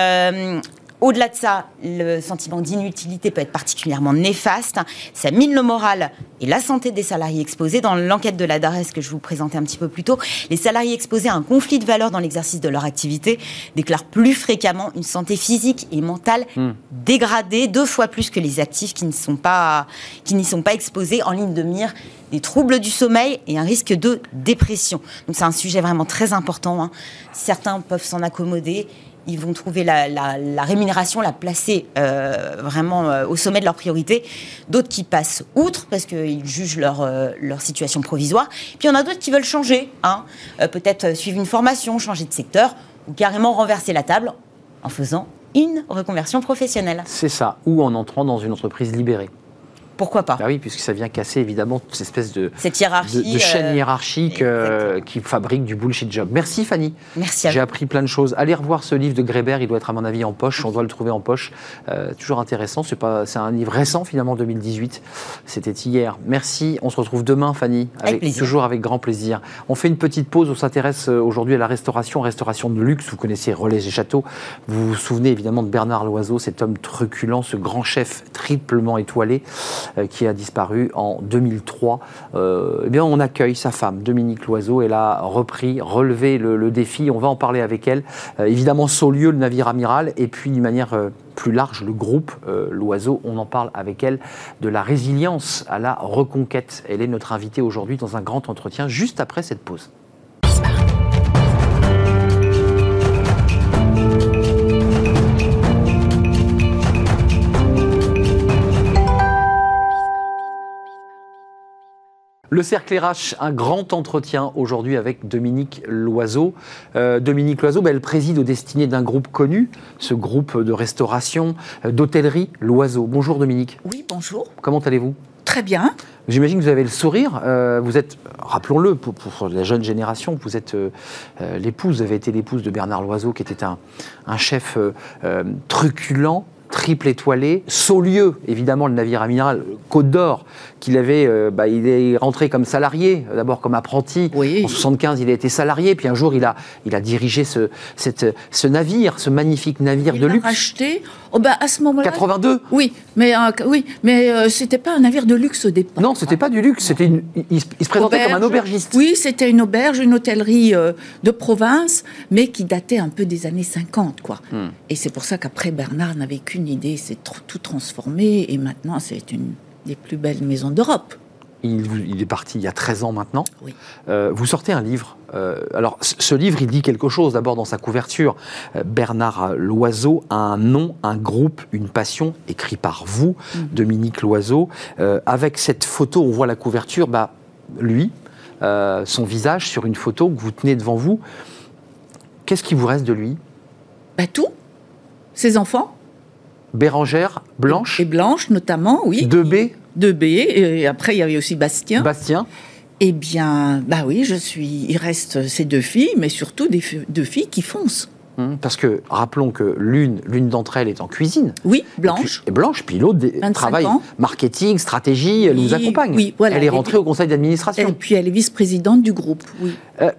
au-delà de ça, le sentiment d'inutilité peut être particulièrement néfaste. Ça mine le moral et la santé des salariés exposés. Dans l'enquête de la DARES que je vous présentais un petit peu plus tôt, les salariés exposés à un conflit de valeurs dans l'exercice de leur activité déclarent plus fréquemment une santé physique et mentale hmm. dégradée, deux fois plus que les actifs qui n'y sont pas, qui n'y sont pas exposés en ligne de mire des troubles du sommeil et un risque de dépression. Donc c'est un sujet vraiment très important. Hein. Certains peuvent s'en accommoder ils vont trouver la, rémunération, la placer euh, vraiment euh, au sommet de leur priorité. D'autres qui passent outre parce qu'ils jugent leur, euh, situation provisoire. Puis il y en a d'autres qui veulent changer, hein. peut-être suivre une formation, changer de secteur ou carrément renverser la table en faisant une reconversion professionnelle. C'est ça, ou en entrant dans une entreprise libérée. Pourquoi pas bah Oui, puisque ça vient casser évidemment cette espèce de, cette hiérarchie, de, chaîne euh, hiérarchique euh, qui fabrique du bullshit job. Merci Fanny. Merci. J'ai appris plein de choses. Allez revoir ce livre de Grébert, il doit être à mon avis en poche. On doit le trouver en poche. Euh, toujours intéressant. C'est pas, c'est un livre récent finalement 2018. C'était hier. Merci. On se retrouve demain, Fanny, avec, toujours avec grand plaisir. On fait une petite pause. On s'intéresse aujourd'hui à la restauration, restauration de luxe. Vous connaissez Relais et Châteaux. Vous vous souvenez évidemment de Bernard Loiseau, cet homme truculent, ce grand chef triplement étoilé qui a disparu en 2003. Euh, eh bien, on accueille sa femme, Dominique Loiseau. Elle a repris, relevé le, défi. On va en parler avec elle. Euh, évidemment, Saulieu, le navire amiral, et puis d'une manière euh, plus large, le groupe Loiseau. On en parle avec elle de la résilience à la reconquête. Elle est notre invitée aujourd'hui dans un grand entretien juste après cette pause. Le cercle RH, un grand entretien aujourd'hui avec Dominique Loiseau. Euh, Dominique Loiseau, ben, elle préside aux destinées d'un groupe connu, ce groupe de restauration, euh, d'hôtellerie Loiseau. Bonjour Dominique. Oui, bonjour. Comment allez-vous? Très bien. J'imagine que vous avez le sourire. Euh, vous êtes, rappelons-le, pour, la jeune génération, vous êtes l'épouse, vous avez été l'épouse de Bernard Loiseau, qui était un, un chef truculent, triple étoilé, Saulieu, évidemment le navire amiral Côte d'Or, qu'il avait, euh, bah, il est rentré comme salarié, d'abord comme apprenti. En 75, il a été salarié, puis un jour, il a, il a dirigé ce, cette, ce navire, ce magnifique navire de luxe. Racheté oh bah, à ce moment-là. 82 Oui, mais, euh, oui, mais euh, c'était pas un navire de luxe au départ. Non, c'était pas du luxe, c'était il, se présentait comme un aubergiste. Oui, c'était une auberge, une hôtellerie de province, mais qui datait un peu des années 50, quoi. Hmm. Et c'est pour ça qu'après, Bernard n'avait qu'une idée, c'est tout transformé, et maintenant, c'est une des plus belles maisons d'Europe. Il, est parti il y a 13 ans maintenant. Euh, vous sortez un livre. Euh, alors, ce livre, il dit quelque chose d'abord dans sa couverture. Euh, Bernard Loiseau a un nom, un groupe, une passion, écrit par vous, mm. Dominique Loiseau. avec cette photo, on voit la couverture, bah, lui, son visage sur une photo que vous tenez devant vous. Qu'est-ce qui vous reste de lui? Bah, Tout. Ses enfants, Bérangère, Blanche? Et Blanche, notamment, oui. De B? De B. Et après, il y avait aussi Bastien. Bastien. Eh bien, bah oui, je suis. Il reste ces deux filles, mais surtout des deux filles qui foncent. Hum, parce que rappelons que l'une, l'une d'entre elles est en cuisine. Oui, Blanche. Et, Blanche, puis l'autre travaille marketing, stratégie, elle nous accompagne. Oui, voilà. Elle est rentrée au conseil d'administration. Et puis elle est vice-présidente du groupe. Oui. Euh,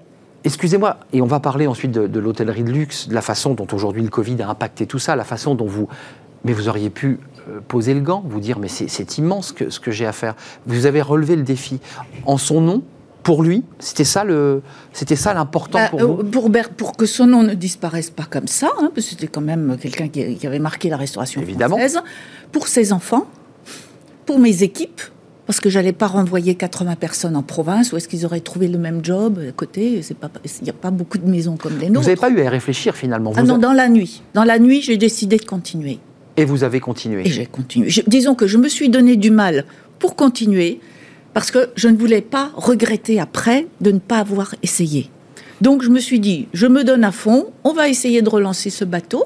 excusez-moi, et on va parler ensuite de, de l'hôtellerie de luxe, de la façon dont aujourd'hui le Covid a impacté tout ça, la façon dont vous mais vous auriez pu poser le gant, vous dire mais c'est immense que, ce que j'ai à faire. Vous avez relevé le défi en son nom. Pour lui, c'était ça le, c'était ça l'important bah, pour vous? Euh, pour, pour que son nom ne disparaisse pas comme ça, hein, parce que c'était quand même quelqu'un qui, avait marqué la restauration Évidemment. française. Pour ses enfants, pour mes équipes, parce que j'allais pas renvoyer 80 personnes en province, où est-ce qu'ils auraient trouvé le même job à côté Il n'y a pas beaucoup de maisons comme les nôtres. Vous n'avez pas eu à réfléchir finalement ah non, dans la nuit. Dans la nuit, j'ai décidé de continuer. Et vous avez continué Et j'ai continué. disons que je me suis donné du mal pour continuer, parce que je ne voulais pas regretter après de ne pas avoir essayé. Donc je me suis dit, je me donne à fond, on va essayer de relancer ce bateau.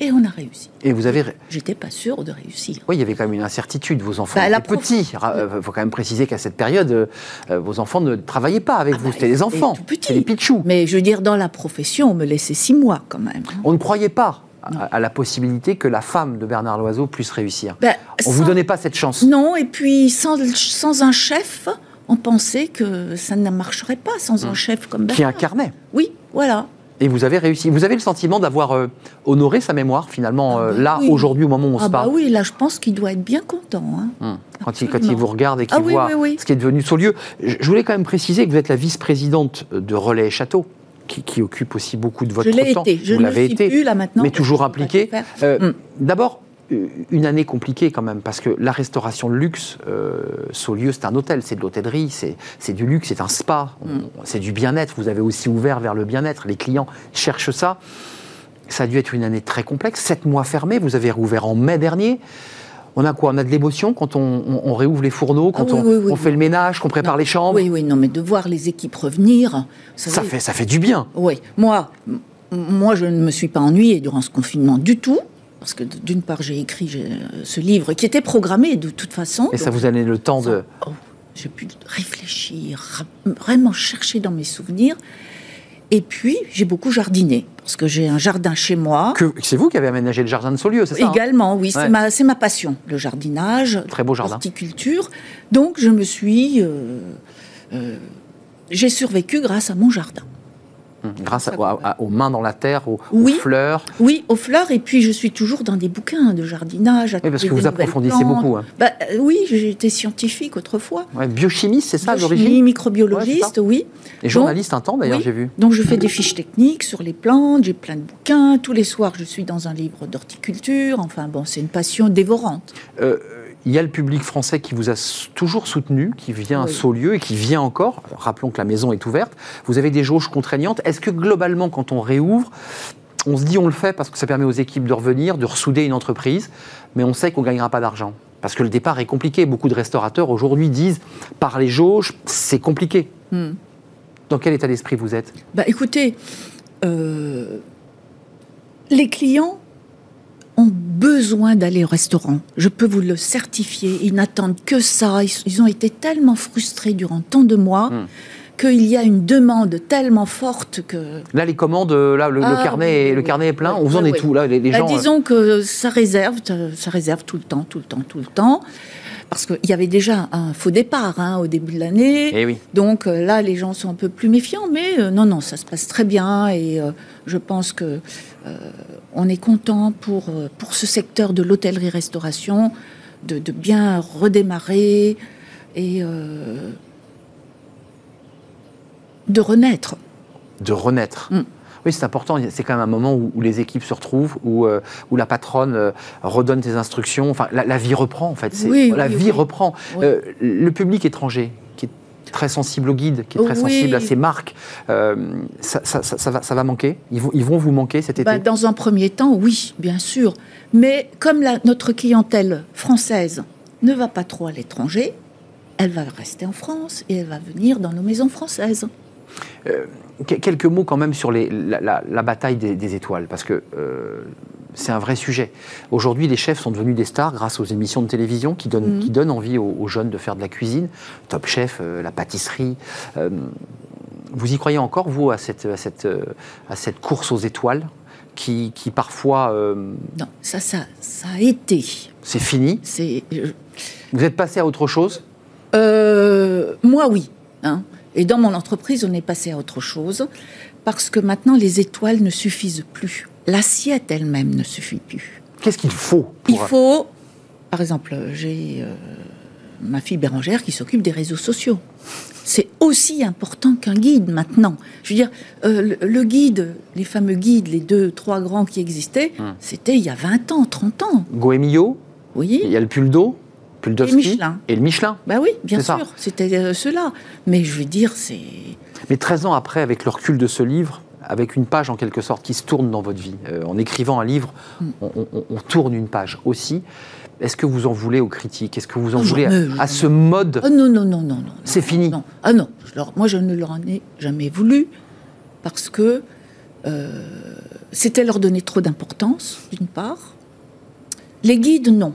Et on a réussi. Et vous avez. J'étais pas sûre de réussir. Oui, il y avait quand même une incertitude. Vos enfants bah, étaient petits. Il euh, faut quand même préciser qu'à cette période, euh, vos enfants ne travaillaient pas avec ah vous. Bah, C'était des enfants. C'était des pitchous. Mais je veux dire, dans la profession, on me laissait six mois quand même. On ne croyait pas à, la possibilité que la femme de Bernard Loiseau puisse réussir. Ben, on ne vous donnait pas cette chance. Non, et puis sans, sans un chef, on pensait que ça ne marcherait pas sans un hmm. chef comme Bernard. Qui incarnait. Oui, voilà. Et vous avez réussi. Vous avez le sentiment d'avoir euh, honoré sa mémoire, finalement, ah euh, bah là, aujourd'hui, au moment où on ah se bah parle Oui, là, je pense qu'il doit être bien content. Hein. Hmm. Quand, il, quand, il, vous regarde et qu'il ah voit ce qui est devenu Saulieu. Je voulais quand même préciser que vous êtes la vice-présidente de Relais Château qui, occupe aussi beaucoup de votre temps. Été. Je Vous l'avez été, plus, là maintenant, mais toujours impliqué. Euh, mm. D'abord, euh, une année compliquée quand même, parce que la restauration de luxe, euh, Saulieu, c'est un hôtel, c'est de l'hôtellerie, c'est du luxe, c'est un spa, mm. c'est du bien-être. Vous avez aussi ouvert vers le bien-être. Les clients cherchent ça. Ça a dû être une année très complexe. Sept mois fermés, vous avez rouvert en mai dernier on a quoi? On a de l'émotion quand on, réouvre les fourneaux, quand ah on, fait le ménage, qu'on prépare les chambres? Oui, oui, non, mais de voir les équipes revenir. Ça, fait, ça fait du bien. Oui, moi, moi, je ne me suis pas ennuyée durant ce confinement du tout. Parce que d'une part, j'ai écrit ce livre qui était programmé de toute façon. Et ça vous a donné le temps de. Oh, j'ai pu réfléchir, vraiment chercher dans mes souvenirs. Et puis, j'ai beaucoup jardiné, parce que j'ai un jardin chez moi. C'est vous qui avez aménagé le jardin de Saulieu, c'est ça hein? Également, oui. C'est ma, ma, passion, le jardinage. Très beau jardin. L'horticulture. Donc, je me suis... Euh, euh, j'ai survécu grâce à mon jardin. Hum, grâce aux mains dans la terre, aux, fleurs. Oui, aux fleurs. Et puis, je suis toujours dans des bouquins de jardinage. oui, parce que vous approfondissez beaucoup. Hein. Bah, euh, oui, j'étais scientifique autrefois. biochimiste, c'est ça d'origine microbiologiste, oui. Et journaliste un temps, d'ailleurs, j'ai vu. Donc, je fais des fiches techniques sur les plantes. J'ai plein de bouquins. Tous les soirs, je suis dans un livre d'horticulture. Enfin, bon, c'est une passion dévorante. Euh, il y a le public français qui vous a toujours soutenu, qui vient à Saulieu et qui vient encore. Rappelons que la maison est ouverte. Vous avez des jauges contraignantes. Est-ce que globalement, quand on réouvre, on se dit on le fait parce que ça permet aux équipes de revenir, de ressouder une entreprise, mais on sait qu'on ne gagnera pas d'argent? Parce que le départ est compliqué. Beaucoup de restaurateurs aujourd'hui disent par les jauges, c'est compliqué. Hmm. Dans quel état d'esprit vous êtes? Bah écoutez, euh, les clients ont besoin d'aller au restaurant. Je peux vous le certifier. Ils n'attendent que ça. Ils, ont été tellement frustrés durant tant de mois. Hmm qu'il y a une demande tellement forte que... Là, les commandes, là, le, ah, carnet, est, le carnet est plein. on vous en est tout, là, les, bah, gens... disons que ça réserve, ça réserve tout le temps, tout le temps, tout le temps. Parce qu'il y avait déjà un faux départ hein, au début de l'année. Eh oui. Donc euh, là, les gens sont un peu plus méfiants. Mais euh, non, non, ça se passe très bien. Et euh, je pense que on est content pour, pour ce secteur de l'hôtellerie-restauration de, de, bien redémarrer. Et de renaître. De renaître. Mm. Oui, c'est important. C'est quand même un moment où, les équipes se retrouvent, où, euh, où la patronne euh, redonne ses instructions. Enfin, la, vie reprend, en fait. Oui, la vie reprend. Euh, le public étranger, très sensible au guide, qui est très sensible à ses marques, ça, ça, va, ça va manquer ils vont, ils vont vous manquer cet bah, été Dans un premier temps, oui, bien sûr. Mais comme la, notre clientèle française ne va pas trop à l'étranger, elle va rester en France et elle va venir dans nos maisons françaises. Euh, quelques mots quand même sur la, bataille des, étoiles, parce que euh, c'est un vrai sujet. Aujourd'hui, les chefs sont devenus des stars grâce aux émissions de télévision qui donnent, mhm. qui donnent envie aux, jeunes de faire de la cuisine. Top Chef, euh, la pâtisserie. vous y croyez encore, vous, à cette, à cette, à cette course aux étoiles qui, qui parfois... Non, ça, ça, ça a été. C'est fini? Vous êtes passé à autre chose? Moi, oui. Hein. Et dans mon entreprise, on est passé à autre chose parce que maintenant, les étoiles ne suffisent plus. L'assiette elle-même ne suffit plus. Qu'est-ce qu'il faut Il faut, par exemple, j'ai euh, ma fille Bérangère qui s'occupe des réseaux sociaux. C'est aussi important qu'un guide maintenant. Je veux dire, euh, le, guide, les fameux guides, les deux, trois grands qui existaient, hum. c'était il y a 20 ans, 30 ans. Goemio? Oui. Il y a le Puldo et Michelin. Et le Michelin. Bah oui, bien sûr, c'était euh, cela. Mais je veux dire, c'est. Mais 13 ans après, avec le recul de ce livre, avec une page en quelque sorte qui se tourne dans votre vie, euh, en écrivant un livre, hmm. on, tourne une page aussi. Est-ce que vous en voulez aux critiques? Est-ce que vous en voulez à, ce mode? Oh, Non, non, non, non, non. C'est fini. Non. Ah non, moi je ne leur en ai jamais voulu parce que euh, c'était leur donner trop d'importance, d'une part. Les guides, non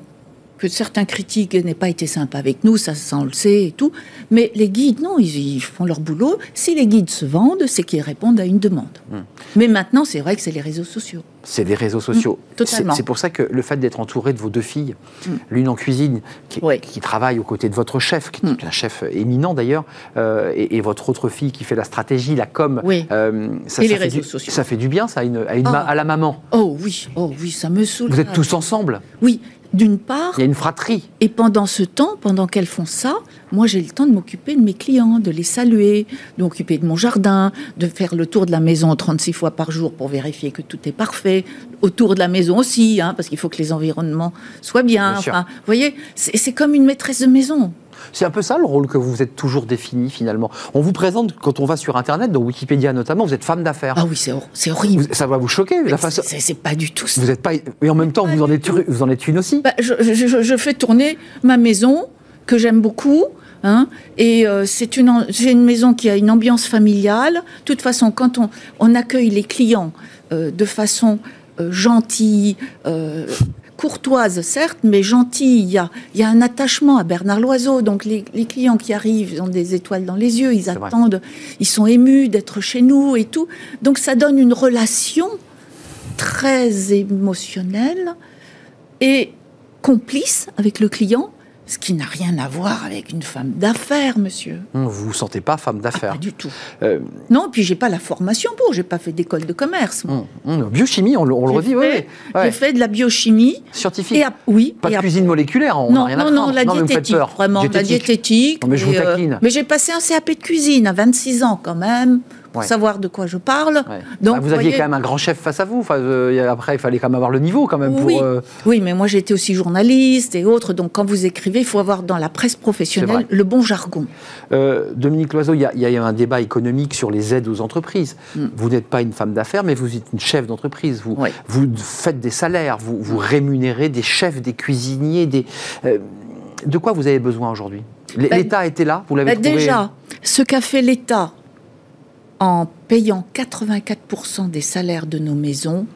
que certains critiques n'aient pas été sympas avec nous, ça, ça on le sait et tout. Mais les guides, non, ils, font leur boulot. Si les guides se vendent, c'est qu'ils répondent à une demande. Hmm. Mais maintenant, c'est vrai que c'est les réseaux sociaux. C'est les réseaux sociaux. Totalement. C'est pour ça que le fait d'être entouré de vos deux filles, hmm. l'une en cuisine, qui, qui, travaille aux côtés de votre chef, qui est un chef éminent d'ailleurs, euh, et, votre autre fille qui fait la stratégie, la com, euh, ça, et les réseaux sociaux. ça fait du bien, ça, à, une, à, une, ah. à la maman. Oh oui, oh oui, ça me saoule. Vous êtes tous ensemble Oui, d'une part. Il y a une fratrie. Et pendant ce temps, pendant qu'elles font ça, moi j'ai le temps de m'occuper de mes clients, de les saluer, de m'occuper de mon jardin, de faire le tour de la maison 36 fois par jour pour vérifier que tout est parfait. Autour de la maison aussi, hein, parce qu'il faut que les environnements soient bien. vous voyez, c'est comme une maîtresse de maison. C'est un peu ça le rôle que vous vous êtes toujours défini finalement. On vous présente, quand on va sur Internet, dans Wikipédia notamment, vous êtes femme d'affaires. Ah oui, c'est horrible. ça va vous choquer la façon. C'est pas du tout ça. Vous êtes pas. Et en même temps, vous en, êtes, vous en êtes une aussi. Bah, je, fais tourner ma maison que j'aime beaucoup. Hein, et euh, c'est une, une maison qui a une ambiance familiale. De toute façon, quand on, on accueille les clients euh, de façon euh, gentille, courtoise, certes, mais gentille. Il y a, il y a un attachement à Bernard Loiseau. Donc les, clients qui arrivent, ont des étoiles dans les yeux, ils attendent, ils sont émus d'être chez nous et tout. Donc ça donne une relation très émotionnelle et complice avec le client ce qui n'a rien à voir avec une femme d'affaires, monsieur. Hum, vous vous sentez pas femme d'affaires ah, Pas du tout. Euh... Non, puis j'ai pas la formation pour. J'ai pas fait d'école de commerce. Hum, biochimie, on, le redit. oui. J'ai fait de la biochimie. Scientifique. Et oui. Pas de cuisine moléculaire. On non, rien non, non, la diététique. Vraiment, la diététique. mais je vous euh, mais j'ai passé un CAP de cuisine à 26 ans quand même pour savoir de quoi je parle. Donc, bah, vous aviez quand même un grand chef face à vous. Enfin, euh, après, il fallait quand même avoir le niveau quand même. Oui, pour, euh, oui mais moi j'étais aussi journaliste et autres. Donc quand vous écrivez, il faut avoir dans la presse professionnelle le bon jargon. Euh, Dominique Loiseau, il y, a, un débat économique sur les aides aux entreprises. Hmm. Vous n'êtes pas une femme d'affaires, mais vous êtes une chef d'entreprise. Vous, vous faites des salaires, vous, vous rémunérez des chefs, des cuisiniers, des... de quoi vous avez besoin aujourd'hui? Bah, L'État était là, vous l'avez trouvé Déjà, ce qu'a fait l'État en payant 84% des salaires de nos maisons,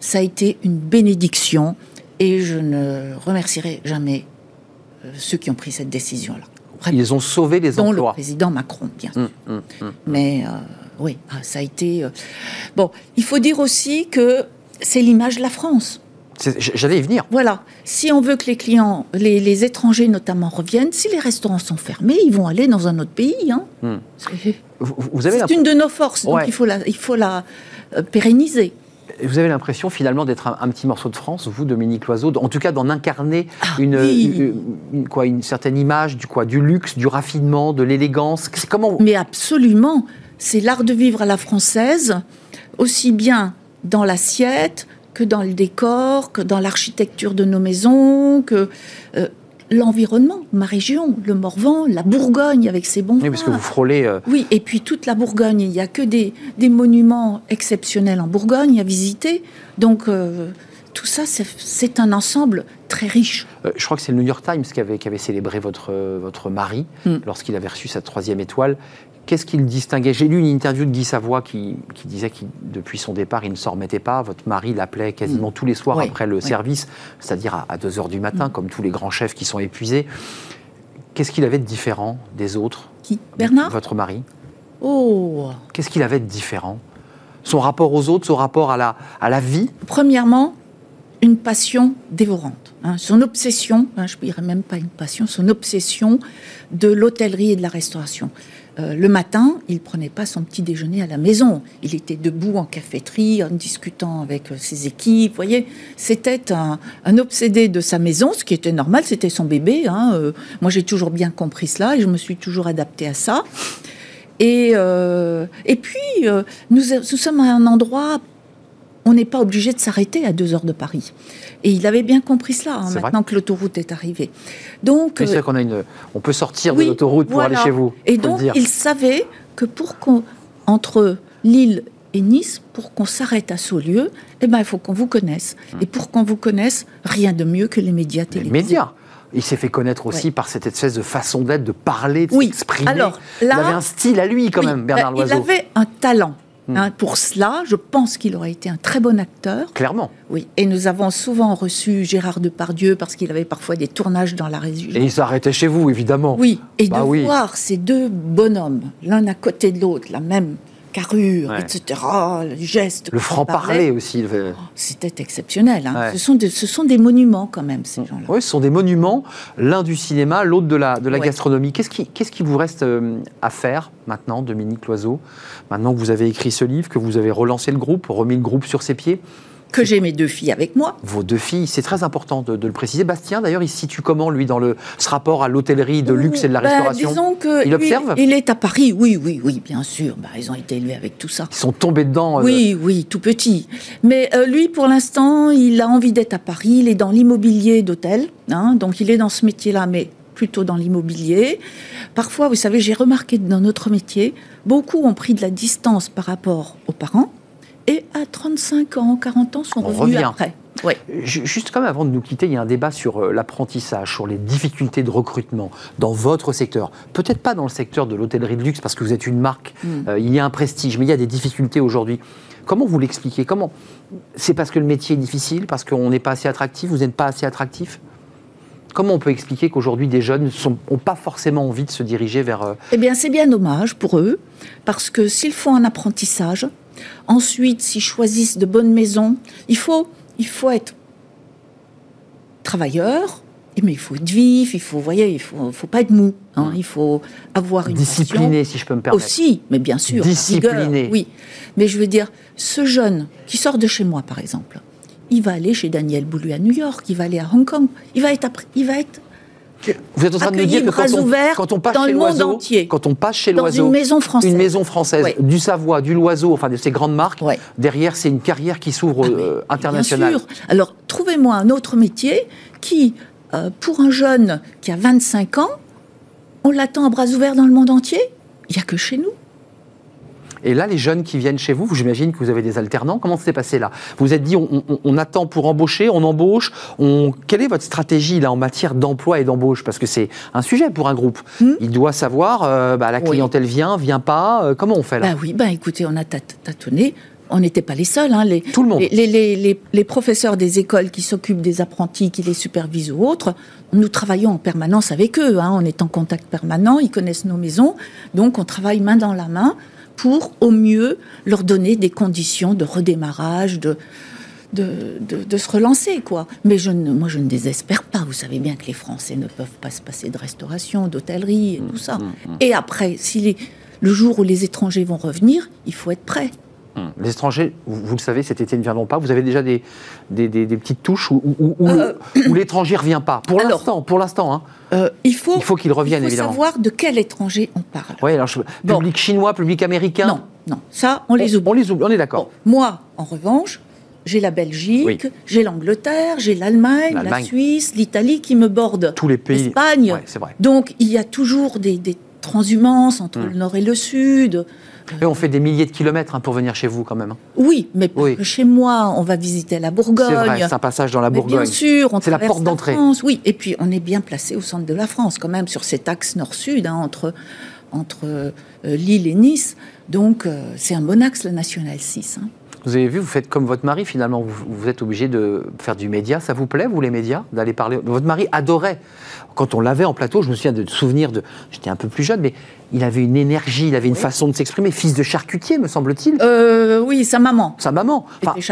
ça a été une bénédiction et je ne remercierai jamais euh, ceux qui ont pris cette décision-là. Ils ont sauvé les emplois. Dont le président Macron, bien sûr. Hum, hum, hum, Mais euh, oui, ah, ça a été. Euh, bon, il faut dire aussi que c'est l'image de la France. J'allais y venir. Voilà. Si on veut que les clients, les, étrangers notamment, reviennent, si les restaurants sont fermés, ils vont aller dans un autre pays. Hein. C'est une de nos forces, donc il faut la, il faut la euh, pérenniser. Vous avez l'impression finalement d'être un, petit morceau de France, vous, Dominique Loiseau, en tout cas d'en incarner ah une, quoi, une certaine image du, quoi, du luxe, du raffinement, de l'élégance. Comment Mais absolument. C'est l'art de vivre à la française, aussi bien dans l'assiette, que dans le décor, que dans l'architecture de nos maisons, que euh, l'environnement, ma région, le Morvan, la Bourgogne avec ses bons Oui, parce que vous frôlez... Euh, oui, et puis toute la Bourgogne, il n'y a que des, des, monuments exceptionnels en Bourgogne à visiter. Donc euh, tout ça, c'est un ensemble très riche. je crois que c'est le New York Times qui avait, qui avait célébré votre, votre mari hmm. lorsqu'il avait reçu sa troisième étoile. Qu'est-ce qu'il distinguait? J'ai lu une interview de Guy Savoie qui, disait que depuis son départ, il ne s'en remettait pas. Votre mari l'appelait quasiment mm. tous les soirs après le service, c'est-à-dire à, 2 h du matin, mm. comme tous les grands chefs qui sont épuisés. Qu'est-ce qu'il avait de différent des autres? Qui? Bernard? Votre mari? Oh Qu'est-ce qu'il avait de différent? Son rapport aux autres, son rapport à la, à la vie? Premièrement, une passion dévorante. Hein. son obsession, hein, je ne dirais même pas une passion, son obsession de l'hôtellerie et de la restauration. Euh, le matin, il prenait pas son petit déjeuner à la maison. Il était debout en caféterie, en discutant avec euh, ses équipes. Vous voyez, c'était un, obsédé de sa maison, ce qui était normal, c'était son bébé. Hein. Euh, moi, j'ai toujours bien compris cela et je me suis toujours adaptée à ça. Et, et puis, nous, nous sommes à un endroit on n'est pas obligé de s'arrêter à deux heures de Paris. Et il avait bien compris cela, hein, maintenant que l'autoroute est arrivée. Donc, c'est euh, qu'on a une, on peut sortir de l'autoroute pour aller chez vous. Et donc, il savait que pour qu'on, entre Lille et Nice, pour qu'on s'arrête à Saulieu, eh ben, il faut qu'on vous connaisse. Hum. Et pour qu'on vous connaisse, rien de mieux que les médias télévisés. Les médias il s'est fait connaître aussi par cette espèce de façon d'être, de parler, de s'exprimer. Alors, il avait un style à lui quand même, Bernard Loiseau. Il avait un talent. Hmm. Hein, pour cela, je pense qu'il aurait été un très bon acteur. Clairement. Oui. Et nous avons souvent reçu Gérard Depardieu parce qu'il avait parfois des tournages dans la région. Et il s'arrêtait chez vous, évidemment. Oui. Et bah de voir ces deux bonhommes, l'un à côté de l'autre, la même carrure, etc., le geste. Le franc-parler aussi. Oh, c'était exceptionnel. Hein. Ce, sont des, ce sont des monuments quand même, ces gens-là. Oui, ce sont des monuments, l'un du cinéma, l'autre de la, de la gastronomie. Qu'est-ce qui, qui vous reste euh, à faire maintenant, Dominique Loiseau? Maintenant que vous avez écrit ce livre, que vous avez relancé le groupe, remis le groupe sur ses pieds? Que j'ai mes deux filles avec moi. Vos deux filles, c'est très important de, le préciser. Bastien, d'ailleurs, il se situe comment, lui, dans le, ce rapport à l'hôtellerie de luxe et de la bah, restauration disons que Il observe Il est à Paris, oui, oui, oui, bien sûr. Bah, ils ont été élevés avec tout ça. Ils sont tombés dedans. Euh, oui, oui, tout petit. Mais euh, lui, pour l'instant, il a envie d'être à Paris. Il est dans l'immobilier d'hôtel. Hein, donc, il est dans ce métier-là, mais plutôt dans l'immobilier. Parfois, vous savez, j'ai remarqué dans notre métier, beaucoup ont pris de la distance par rapport aux parents et à 35 ans, 40 ans sont revenus après. Juste comme avant de nous quitter, il y a un débat sur euh, l'apprentissage, sur les difficultés de recrutement dans votre secteur. Peut-être pas dans le secteur de l'hôtellerie de luxe parce que vous êtes une marque, hmm. euh, il y a un prestige, mais il y a des difficultés aujourd'hui. Comment vous l'expliquez? Comment C'est parce que le métier est difficile, parce qu'on n'est pas assez attractif, vous n'êtes pas assez attractif? Comment on peut expliquer qu'aujourd'hui des jeunes n'ont pas forcément envie de se diriger vers... Euh, eh bien c'est bien dommage pour eux, parce que s'ils font un apprentissage, Ensuite, s'ils choisissent de bonnes maisons, il faut, il faut être travailleur, mais il faut être vif, il faut, voyez, il faut, faut pas être mou. Hein, il faut avoir une discipliné, si je peux me permettre. Aussi, mais bien sûr. Discipliné. oui, mais je veux dire, ce jeune qui sort de chez moi, par exemple, il va aller chez Daniel Boulou à New York, il va aller à Hong Kong, il va être, il va être Vous êtes en train de nous dire que quand on, quand on, passe chez l'oiseau, quand on passe chez l'oiseau, une maison française, une maison française du Savoie, du Loiseau, enfin de ces grandes marques, derrière c'est une carrière qui s'ouvre ah, euh, internationale. Bien sûr. Alors trouvez-moi un autre métier qui, euh, pour un jeune qui a 25 ans, on l'attend à bras ouverts dans le monde entier. Il n'y a que chez nous. Et là, les jeunes qui viennent chez vous, j'imagine que vous avez des alternants. Comment s'est passé là? Vous vous êtes dit, on, attend pour embaucher, on embauche. On... Quelle est votre stratégie là en matière d'emploi et d'embauche? Parce que c'est un sujet pour un groupe. Hmm. Il doit savoir, euh, bah, la clientèle vient, vient pas. Euh, comment on fait là? Bah Oui, bah écoutez, on a tâtonné on n'était pas les seuls. Hein, les, Tout le monde. Les, professeurs des écoles qui s'occupent des apprentis, qui les supervisent ou autres, nous travaillons en permanence avec eux. Hein, on est en contact permanent, ils connaissent nos maisons. Donc on travaille main dans la main pour au mieux leur donner des conditions de redémarrage, de, de, se relancer, quoi. Mais je ne, moi, je ne désespère pas. Vous savez bien que les Français ne peuvent pas se passer de restauration, d'hôtellerie et tout ça. Mmh, mmh, mmh. Et après, si le jour où les étrangers vont revenir, il faut être prêt. Les étrangers, vous, le savez, cet été ne viendront pas. Vous avez déjà des, des, petites touches où, où, euh, l'étranger ne revient pas. Pour l'instant, pour l'instant. Hein. Euh, il faut, il faut qu'il revienne, il faut savoir de quel étranger on parle. Oui, alors public chinois, public américain. Non, non, ça, on les oublie. On les oublie, on est d'accord. moi, en revanche, j'ai la Belgique, j'ai l'Angleterre, j'ai l'Allemagne, la Suisse, l'Italie qui me bordent. Tous les pays. L'Espagne. Donc il y a toujours des, transhumances entre hmm. le nord et le sud on fait des milliers de kilomètres hein, pour venir chez vous quand même. Hein. Oui, mais chez moi, on va visiter la Bourgogne. C'est vrai, c'est un passage dans la Bourgogne. bien sûr, c'est la porte d'entrée. Oui, et puis on est bien placé au centre de la France quand même, sur cet axe nord-sud, hein, entre, entre euh, Lille et Nice. Donc euh, c'est un bon axe, le National 6. Vous avez vu, vous faites comme votre mari finalement, vous, vous êtes obligé de faire du média. Ça vous plaît, vous, les médias D'aller parler? Votre mari adorait. Quand on l'avait en plateau, je me souviens de souvenirs de. J'étais un peu plus jeune, mais il avait une énergie, il avait une façon de s'exprimer. Fils de charcutier, me semble-t-il. Euh, oui, sa maman. Sa maman.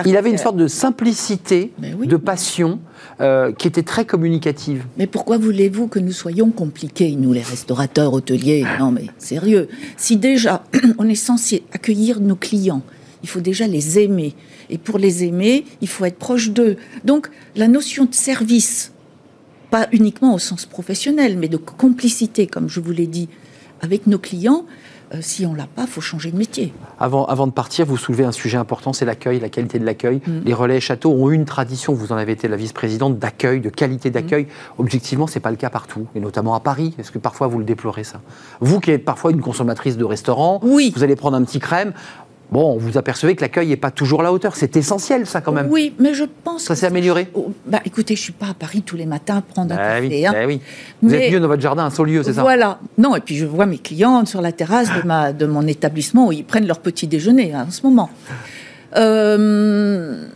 il avait une sorte de simplicité, de passion, euh, qui était très communicative. Mais pourquoi voulez-vous que nous soyons compliqués, nous, les restaurateurs, hôteliers? Non, mais sérieux. Si déjà, on est censé accueillir nos clients, il faut déjà les aimer. Et pour les aimer, il faut être proche d'eux. Donc, la notion de service, pas uniquement au sens professionnel, mais de complicité, comme je vous l'ai dit, avec nos clients, euh, si on l'a pas, faut changer de métier. Avant, avant de partir, vous soulevez un sujet important, c'est l'accueil, la qualité de l'accueil. Mm. Les relais châteaux ont une tradition, vous en avez été la vice-présidente, d'accueil, de qualité d'accueil. Objectivement, mm. Objectivement, c'est pas le cas partout, et notamment à Paris. Est-ce que parfois vous le déplorez ça? Vous qui êtes parfois une consommatrice de restaurant, oui. vous allez prendre un petit crème. Bon, vous apercevez que l'accueil n'est pas toujours à la hauteur. C'est essentiel, ça, quand même. Oui, mais je pense. Ça s'est amélioré oh, bah, Écoutez, je ne suis pas à Paris tous les matins prendre un bah café. Oui, hein. bah oui. Vous êtes mieux dans votre jardin, un Saulieu, c'est ça Voilà. Non, et puis je vois mes clients sur la terrasse de, ma, de mon établissement où ils prennent leur petit déjeuner hein, en ce moment. Euh,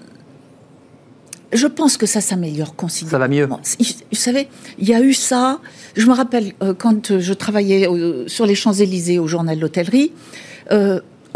je pense que ça s'améliore considérablement. Ça va mieux. Vous savez, il y a eu ça. Je me rappelle euh, quand je travaillais sur les Champs-Élysées au journal de l'hôtellerie.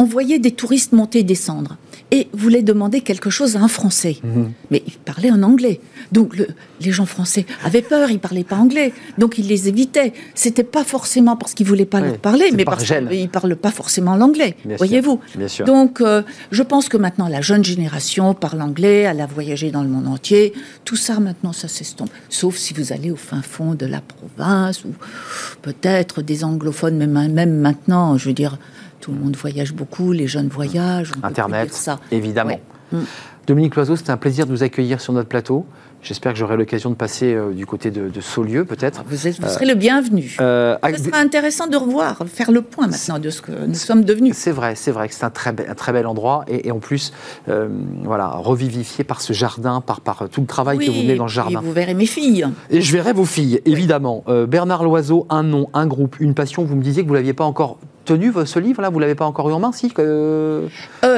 On voyait des touristes monter et descendre et voulaient demander quelque chose à un Français. Mhm. Mais ils parlaient en anglais. Donc les gens français avaient peur, ils parlaient pas anglais. Donc ils les évitaient. C'était pas forcément parce qu'ils voulaient pas leur parler, mais parce qu'ils parlent pas forcément l'anglais. Voyez-vous. Donc euh, je pense que maintenant la jeune génération parle anglais, elle a voyagé dans le monde entier. Tout ça maintenant ça s'estompe. Sauf si vous allez au fin fond de la province ou peut-être des anglophones, même, même maintenant, je veux dire tout le monde voyage beaucoup, les jeunes voyagent. Internet, ça. évidemment. Mm. Dominique Loiseau, c'était un plaisir de vous accueillir sur notre plateau. J'espère que j'aurai l'occasion de passer euh, du côté de, de Saulieu, peut-être. Vous, serez le bienvenu. Euh, Ce sera intéressant de revoir, faire le point maintenant de ce que nous sommes devenus. C'est vrai, c'est vrai que c'est un très, un très bel endroit et, en plus, euh, voilà, revivifié par ce jardin, par, par tout le travail que vous menez dans le jardin. Et vous verrez mes filles. Et je verrai vos filles, évidemment. Bernard Loiseau, un nom, un groupe, une passion. Vous me disiez que vous l'aviez pas encore ce livre-là Vous l'avez pas encore eu en main, si euh,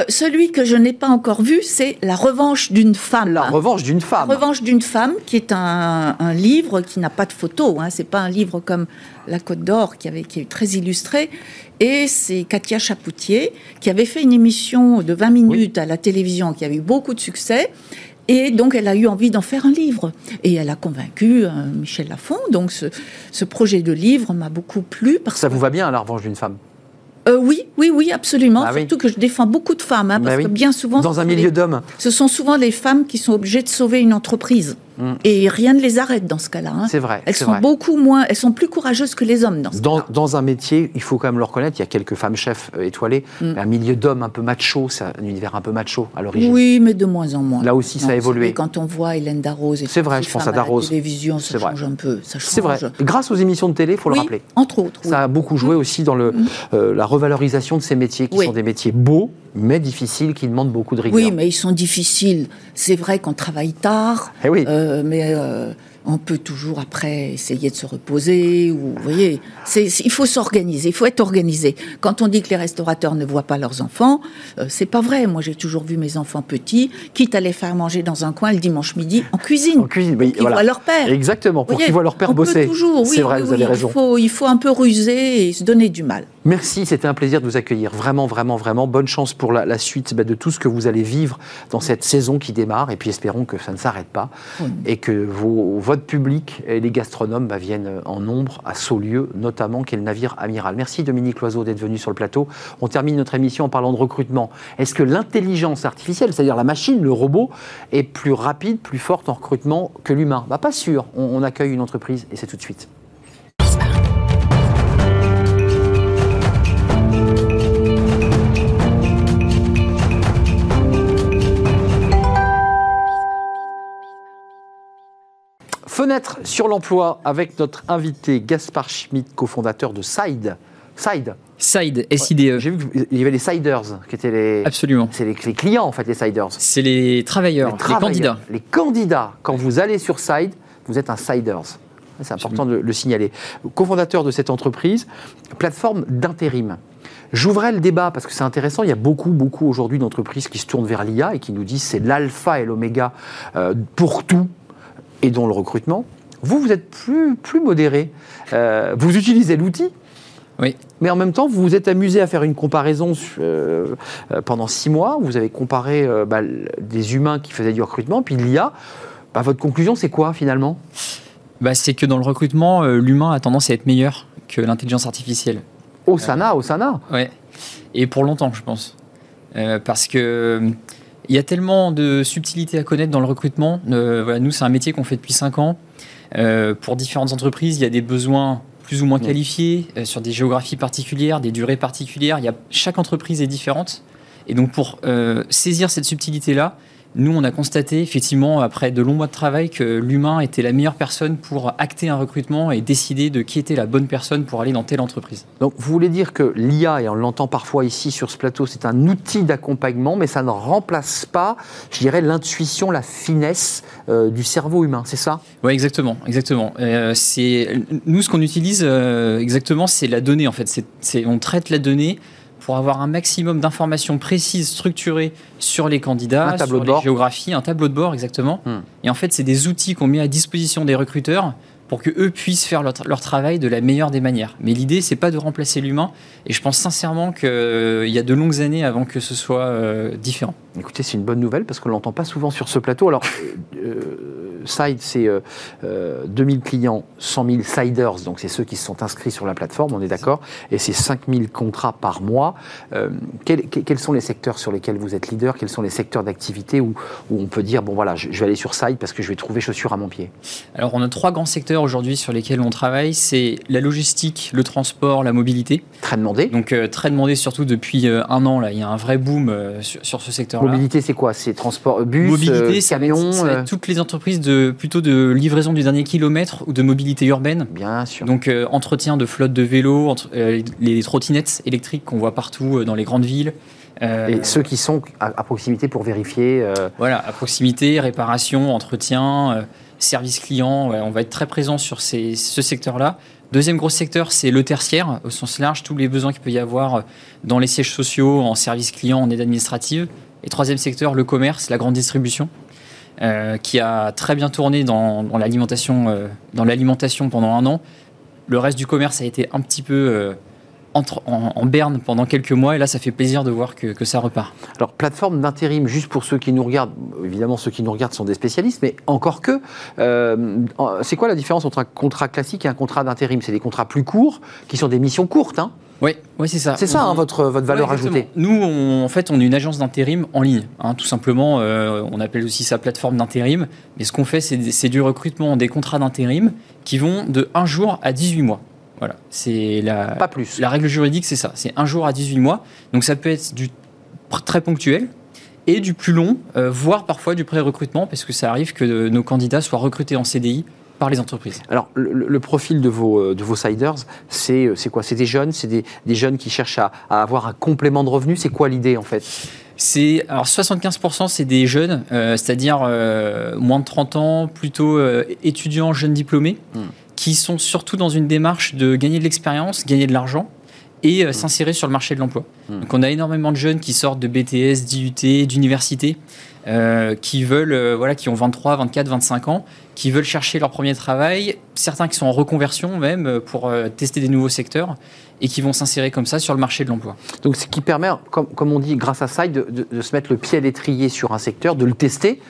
Celui que je n'ai pas encore vu, c'est La revanche d'une femme. La revanche d'une femme. La revanche d'une femme, qui est un, livre qui n'a pas de photo. Hein. C'est pas un livre comme La Côte d'Or, qui, avait, qui est très illustré. Et c'est Katia Chapoutier, qui avait fait une émission de 20 minutes à la télévision, qui avait eu beaucoup de succès. Et donc, elle a eu envie d'en faire un livre. Et elle a convaincu euh, Michel Lafon. Donc, ce, ce, projet de livre m'a beaucoup plu. Parce Ça vous va bien, La revanche d'une femme? Euh, oui, oui, oui, absolument. Ah Surtout que je défends beaucoup de femmes, hein, parce bah que bien souvent... Dans un milieu d'hommes. Ce sont souvent les femmes qui sont obligées de sauver une entreprise. Mm. Et rien ne les arrête dans ce cas-là. Hein. C'est vrai. Elles sont beaucoup moins, elles sont plus courageuses que les hommes dans ce dans, dans un métier, il faut quand même le reconnaître, il y a quelques femmes chefs euh, étoilées, mm. mais un milieu d'hommes un peu macho, c'est un univers un peu macho à l'origine. Oui, mais de moins en moins. Là aussi, ça a évolué. Quand on voit Hélène Darroze et c'est vrai, je pense à Darroze. La télévision, ça change un peu. C'est vrai. Grâce aux émissions de télé, il faut le rappeler. Entre autres. Ça a beaucoup joué mm. aussi dans le, euh, la revalorisation de ces métiers qui sont des métiers beaux, mais difficiles, qui demandent beaucoup de rigueur. Oui, mais ils sont difficiles. C'est vrai qu'on travaille tard, eh oui. Euh, mais on peut toujours après essayer de se reposer. Ou, vous voyez, il faut s'organiser, il faut être organisé. Quand on dit que les restaurateurs ne voient pas leurs enfants, euh, c'est pas vrai. Moi, j'ai toujours vu mes enfants petits, quitte à les faire manger dans un coin le dimanche midi en cuisine. En cuisine, pour qu'ils voient leur père. Exactement, pour qu'ils voient leur père on bosser. toujours, c'est vrai, vous avez raison. Il faut, il faut un peu ruser et se donner du mal. Merci, c'était un plaisir de vous accueillir. Vraiment, vraiment, vraiment. Bonne chance pour la, suite bah, de tout ce que vous allez vivre dans cette saison qui démarre. Et puis espérons que ça ne s'arrête pas et que vos, votre public et les gastronomes bah, viennent en nombre à Saulieu, notamment, qui est le navire amiral. Merci Dominique Loiseau d'être venu sur le plateau. On termine notre émission en parlant de recrutement. Est-ce que l'intelligence artificielle, c'est-à-dire la machine, le robot, est plus rapide, plus forte en recrutement que l'humain? Bah, Pas sûr. on accueille une entreprise et c'est tout de suite. Fenêtre sur l'emploi avec notre invité Gaspard Schmidt, cofondateur de Side. Side. Side, SIDE. J'ai vu qu'il y avait les siders qui étaient les. Absolument. C'est les, clients en fait, les siders. C'est les travailleurs, les, candidats. Les candidats. Quand vous allez sur Side, vous êtes un siders. C'est important de le signaler. Cofondateur de cette entreprise, plateforme d'intérim. J'ouvrais le débat parce que c'est intéressant. Il y a beaucoup, beaucoup aujourd'hui d'entreprises qui se tournent vers l'IA et qui nous disent c'est l'alpha et l'oméga euh, pour tout, et dont le recrutement. Vous, vous êtes plus, plus modéré. Euh, vous utilisez l'outil, oui. Mais en même temps, vous vous êtes amusé à faire une comparaison euh, euh, pendant six mois. Vous avez comparé bah, des humains qui faisaient du recrutement, puis l'IA. Bah, votre conclusion, c'est quoi finalement? Bah, C'est que dans le recrutement, l'humain a tendance à être meilleur que l'intelligence artificielle. Au SANA, au SANA Oui. Et pour longtemps, je pense. parce que il y a tellement de subtilités à connaître dans le recrutement. Euh, voilà, nous, c'est un métier qu'on fait depuis 5 ans. Euh, pour différentes entreprises, il y a des besoins plus ou moins qualifiés, euh, sur des géographies particulières, des durées particulières. Il y a, chaque entreprise est différente. Et donc, pour saisir cette subtilité-là, nous, on a constaté effectivement, après de longs mois de travail, que l'humain était la meilleure personne pour acter un recrutement et décider de qui était la bonne personne pour aller dans telle entreprise. Donc, vous voulez dire que l'IA, et on l'entend parfois ici sur ce plateau, c'est un outil d'accompagnement, mais ça ne remplace pas, je dirais, l'intuition, la finesse euh, du cerveau humain, c'est ça? Oui, exactement. exactement. Euh, nous, ce qu'on utilise euh, exactement, c'est la donnée, en fait. C'est, on traite la donnée pour avoir un maximum d'informations précises, structurées sur les candidats, sur les géographies, un tableau de bord exactement. Hmm. Et en fait, c'est des outils qu'on met à disposition des recruteurs pour que eux puissent faire leur, travail de la meilleure des manières. Mais l'idée, c'est pas de remplacer l'humain. Et je pense sincèrement qu'il euh, y a de longues années avant que ce soit euh, différent. Écoutez, c'est une bonne nouvelle parce qu'on l'entend pas souvent sur ce plateau. Alors, euh, Side, c'est 2000 clients, 100 000 siders, donc c'est ceux qui se sont inscrits sur la plateforme, on est d'accord, et c'est 5000 contrats par mois. Quels, quels, sont les secteurs sur lesquels vous êtes leader? Quels sont les secteurs d'activité où, où, on peut dire, bon voilà, je, je vais aller sur Side parce que je vais trouver chaussures à mon pied? Alors, on a trois grands secteurs aujourd'hui sur lesquels on travaille, c'est la logistique, le transport, la mobilité. Très demandé. Donc euh, très demandé surtout depuis euh, un an. Là, il y a un vrai boom euh, sur, ce secteur-là. Mobilité, c'est quoi? C'est transport, bus, mobilité, camion Toutes les entreprises de plutôt de livraison du dernier kilomètre ou de mobilité urbaine. Bien sûr. Donc entretien de flotte de vélos, entre, les trottinettes électriques qu'on voit partout dans les grandes villes. Et ceux qui sont à, à proximité pour vérifier. Voilà, à proximité, réparation, entretien service client, on va être très présent sur ce secteur-là. Deuxième gros secteur, c'est le tertiaire, au sens large, tous les besoins qu'il peut y avoir euh, dans les sièges sociaux, en service client, en aide administrative. Et troisième secteur, le commerce, la grande distribution, euh, qui a très bien tourné euh, dans l'alimentation pendant un an. Le reste du commerce a été un petit peu en, berne pendant quelques mois et là ça fait plaisir de voir que, ça repart. Alors plateforme d'intérim, juste pour ceux qui nous regardent, évidemment ceux qui nous regardent sont des spécialistes, mais encore que, euh, c'est quoi la différence entre un contrat classique et un contrat d'intérim? C'est des contrats plus courts qui sont des missions courtes. Hein oui, oui c'est ça. C'est ça hein, votre, votre valeur ajoutée. Nous, en fait, on est une agence d'intérim en ligne. Hein, tout simplement, euh, on appelle aussi ça plateforme d'intérim. Mais ce qu'on fait, c'est du recrutement des contrats d'intérim qui vont de 1 jour à 18 mois. Voilà, c'est la. Pas plus. La règle juridique, c'est ça. C'est un jour à 18 mois. Donc ça peut être du très ponctuel et du plus long, euh, voire parfois du pré-recrutement, parce que ça arrive que nos candidats soient recrutés en CDI par les entreprises. Alors, le, profil de vos, euh, de vos siders, c'est quoi? C'est des jeunes? C'est des, des, jeunes qui cherchent à, à avoir un complément de revenus C'est quoi l'idée, en fait? C'est alors 75% c'est des jeunes, euh, c'est-à-dire moins de 30 ans, plutôt étudiants, jeunes diplômés. Hmm qui sont surtout dans une démarche de gagner de l'expérience, gagner de l'argent et euh, mmh. s'insérer sur le marché de l'emploi. Mmh. Donc on a énormément de jeunes qui sortent de BTS, d'IUT, d'université, euh, qui veulent, euh, voilà, qui ont 23, 24, 25 ans, qui veulent chercher leur premier travail, certains qui sont en reconversion même pour tester des nouveaux secteurs et qui vont s'insérer comme ça sur le marché de l'emploi. Donc ce qui permet, comme, comme on dit, grâce à ça, de, de, se mettre le pied à l'étrier sur un secteur, de le tester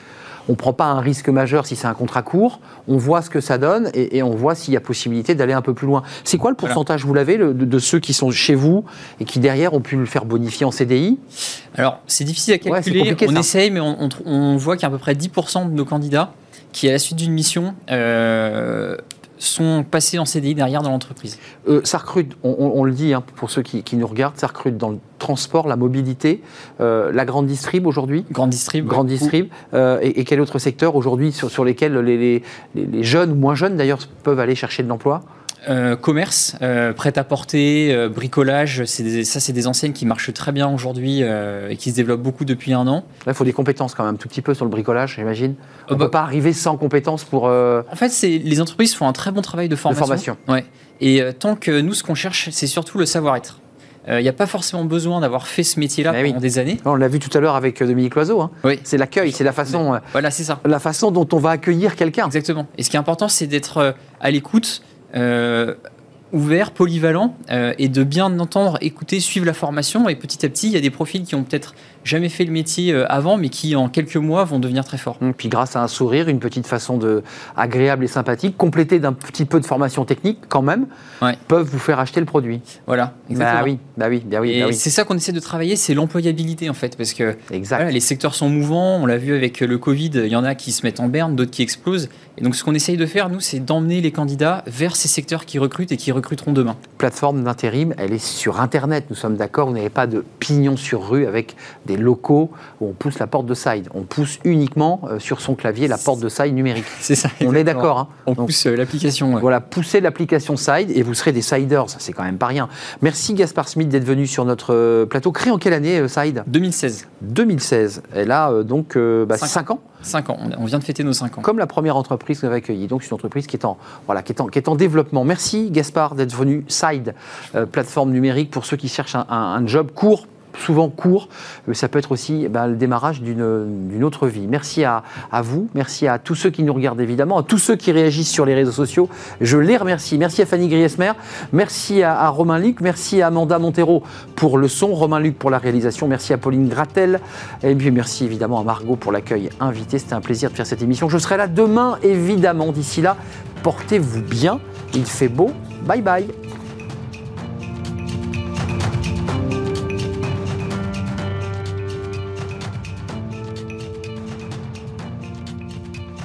on ne prend pas un risque majeur si c'est un contrat court, on voit ce que ça donne et, on voit s'il y a possibilité d'aller un peu plus loin. C'est quoi le pourcentage, vous l'avez, de, ceux qui sont chez vous et qui derrière ont pu le faire bonifier en CDI Alors, c'est difficile à calculer, on essaye, mais on, voit qu'il y a à peu près 10% de nos candidats qui, à la suite d'une mission, euh, sont passés en CDI derrière dans l'entreprise? Euh, Ça recrute, on, le dit hein, pour ceux qui, nous regardent, ça recrute dans le transport, la mobilité, euh, la grande distrib aujourd'hui? Grande distrib. Grande distrib. Euh, et, quel autre secteur aujourd'hui sur, lesquels les, les jeunes ou moins jeunes d'ailleurs peuvent aller chercher de l'emploi? Euh, commerce, euh, prêt-à-porter, euh, bricolage, ça c'est des enseignes qui marchent très bien aujourd'hui et qui se développent beaucoup depuis un an. il faut des compétences quand même, un tout petit peu sur le bricolage, j'imagine. On ne bah peut pas arriver sans compétences pour... En fait, les entreprises font un très bon travail de formation. De formation. Ouais. Et tant que nous, ce qu'on cherche, c'est surtout le savoir-être. Il n'y a pas forcément besoin d'avoir fait ce métier-là pendant des années. On l'a vu tout à l'heure avec Dominique Loiseau. Hein. Oui. C'est l'accueil, c'est la façon. voilà, c'est ça. La façon dont on va accueillir quelqu'un. Exactement. Et ce qui est important, c'est d'être à l'écoute, ouvert, polyvalent, euh, et de bien entendre, écouter, suivre la formation. Et petit à petit, il y a des profils qui ont peut-être jamais fait le métier euh, avant, mais qui en quelques mois vont devenir très forts. Puis grâce à un sourire, une petite façon de agréable et sympathique, complétée d'un petit peu de formation technique quand même, peuvent vous faire acheter le produit. Voilà, bah exactement. Bah oui, bah oui, bah oui. Bah oui. c'est ça qu'on essaie de travailler, c'est l'employabilité en fait, parce que les secteurs sont mouvants. On l'a vu avec le Covid, il y en a qui se mettent en berne, d'autres qui explosent. Et donc ce qu'on essaye de faire, nous, c'est d'emmener les candidats vers ces secteurs qui recrutent et qui recruteront demain. Plateforme d'intérim, elle est sur Internet. Nous sommes d'accord, vous n'avez pas de pignon sur rue avec des locaux où on pousse la porte de side. On pousse uniquement euh, sur son clavier la porte de side numérique. C'est ça. On est d'accord. Hein. on pousse euh, l'application. Voilà, poussez l'application side et vous serez des siders. C'est quand même pas rien. Merci Gaspard Smith d'être venu sur notre euh, plateau. Créé en quelle année, Side 2016. 2016. Et là, donc, 5 bah, ans 5 ans, on vient de fêter nos 5 ans. Comme la première entreprise que vous avez accueillie. Donc, c'est une entreprise qui est en, voilà, qui est en, qui est en développement. Merci Gaspard d'être venu. Side, plateforme numérique pour ceux qui cherchent un, un job court, souvent court, ça peut être aussi eh ben, le démarrage d'une autre vie. Merci à, vous, merci à tous ceux qui nous regardent évidemment, à tous ceux qui réagissent sur les réseaux sociaux. Je les remercie. Merci à Fanny Griesmer, merci à, Romain Luc, merci à Amanda Montero pour le son, Romain Luc pour la réalisation, merci à Pauline Gratel, et puis merci évidemment à Margot pour l'accueil invité. C'était un plaisir de faire cette émission. Je serai là demain évidemment. D'ici là, portez-vous bien. Il fait beau. Bye bye.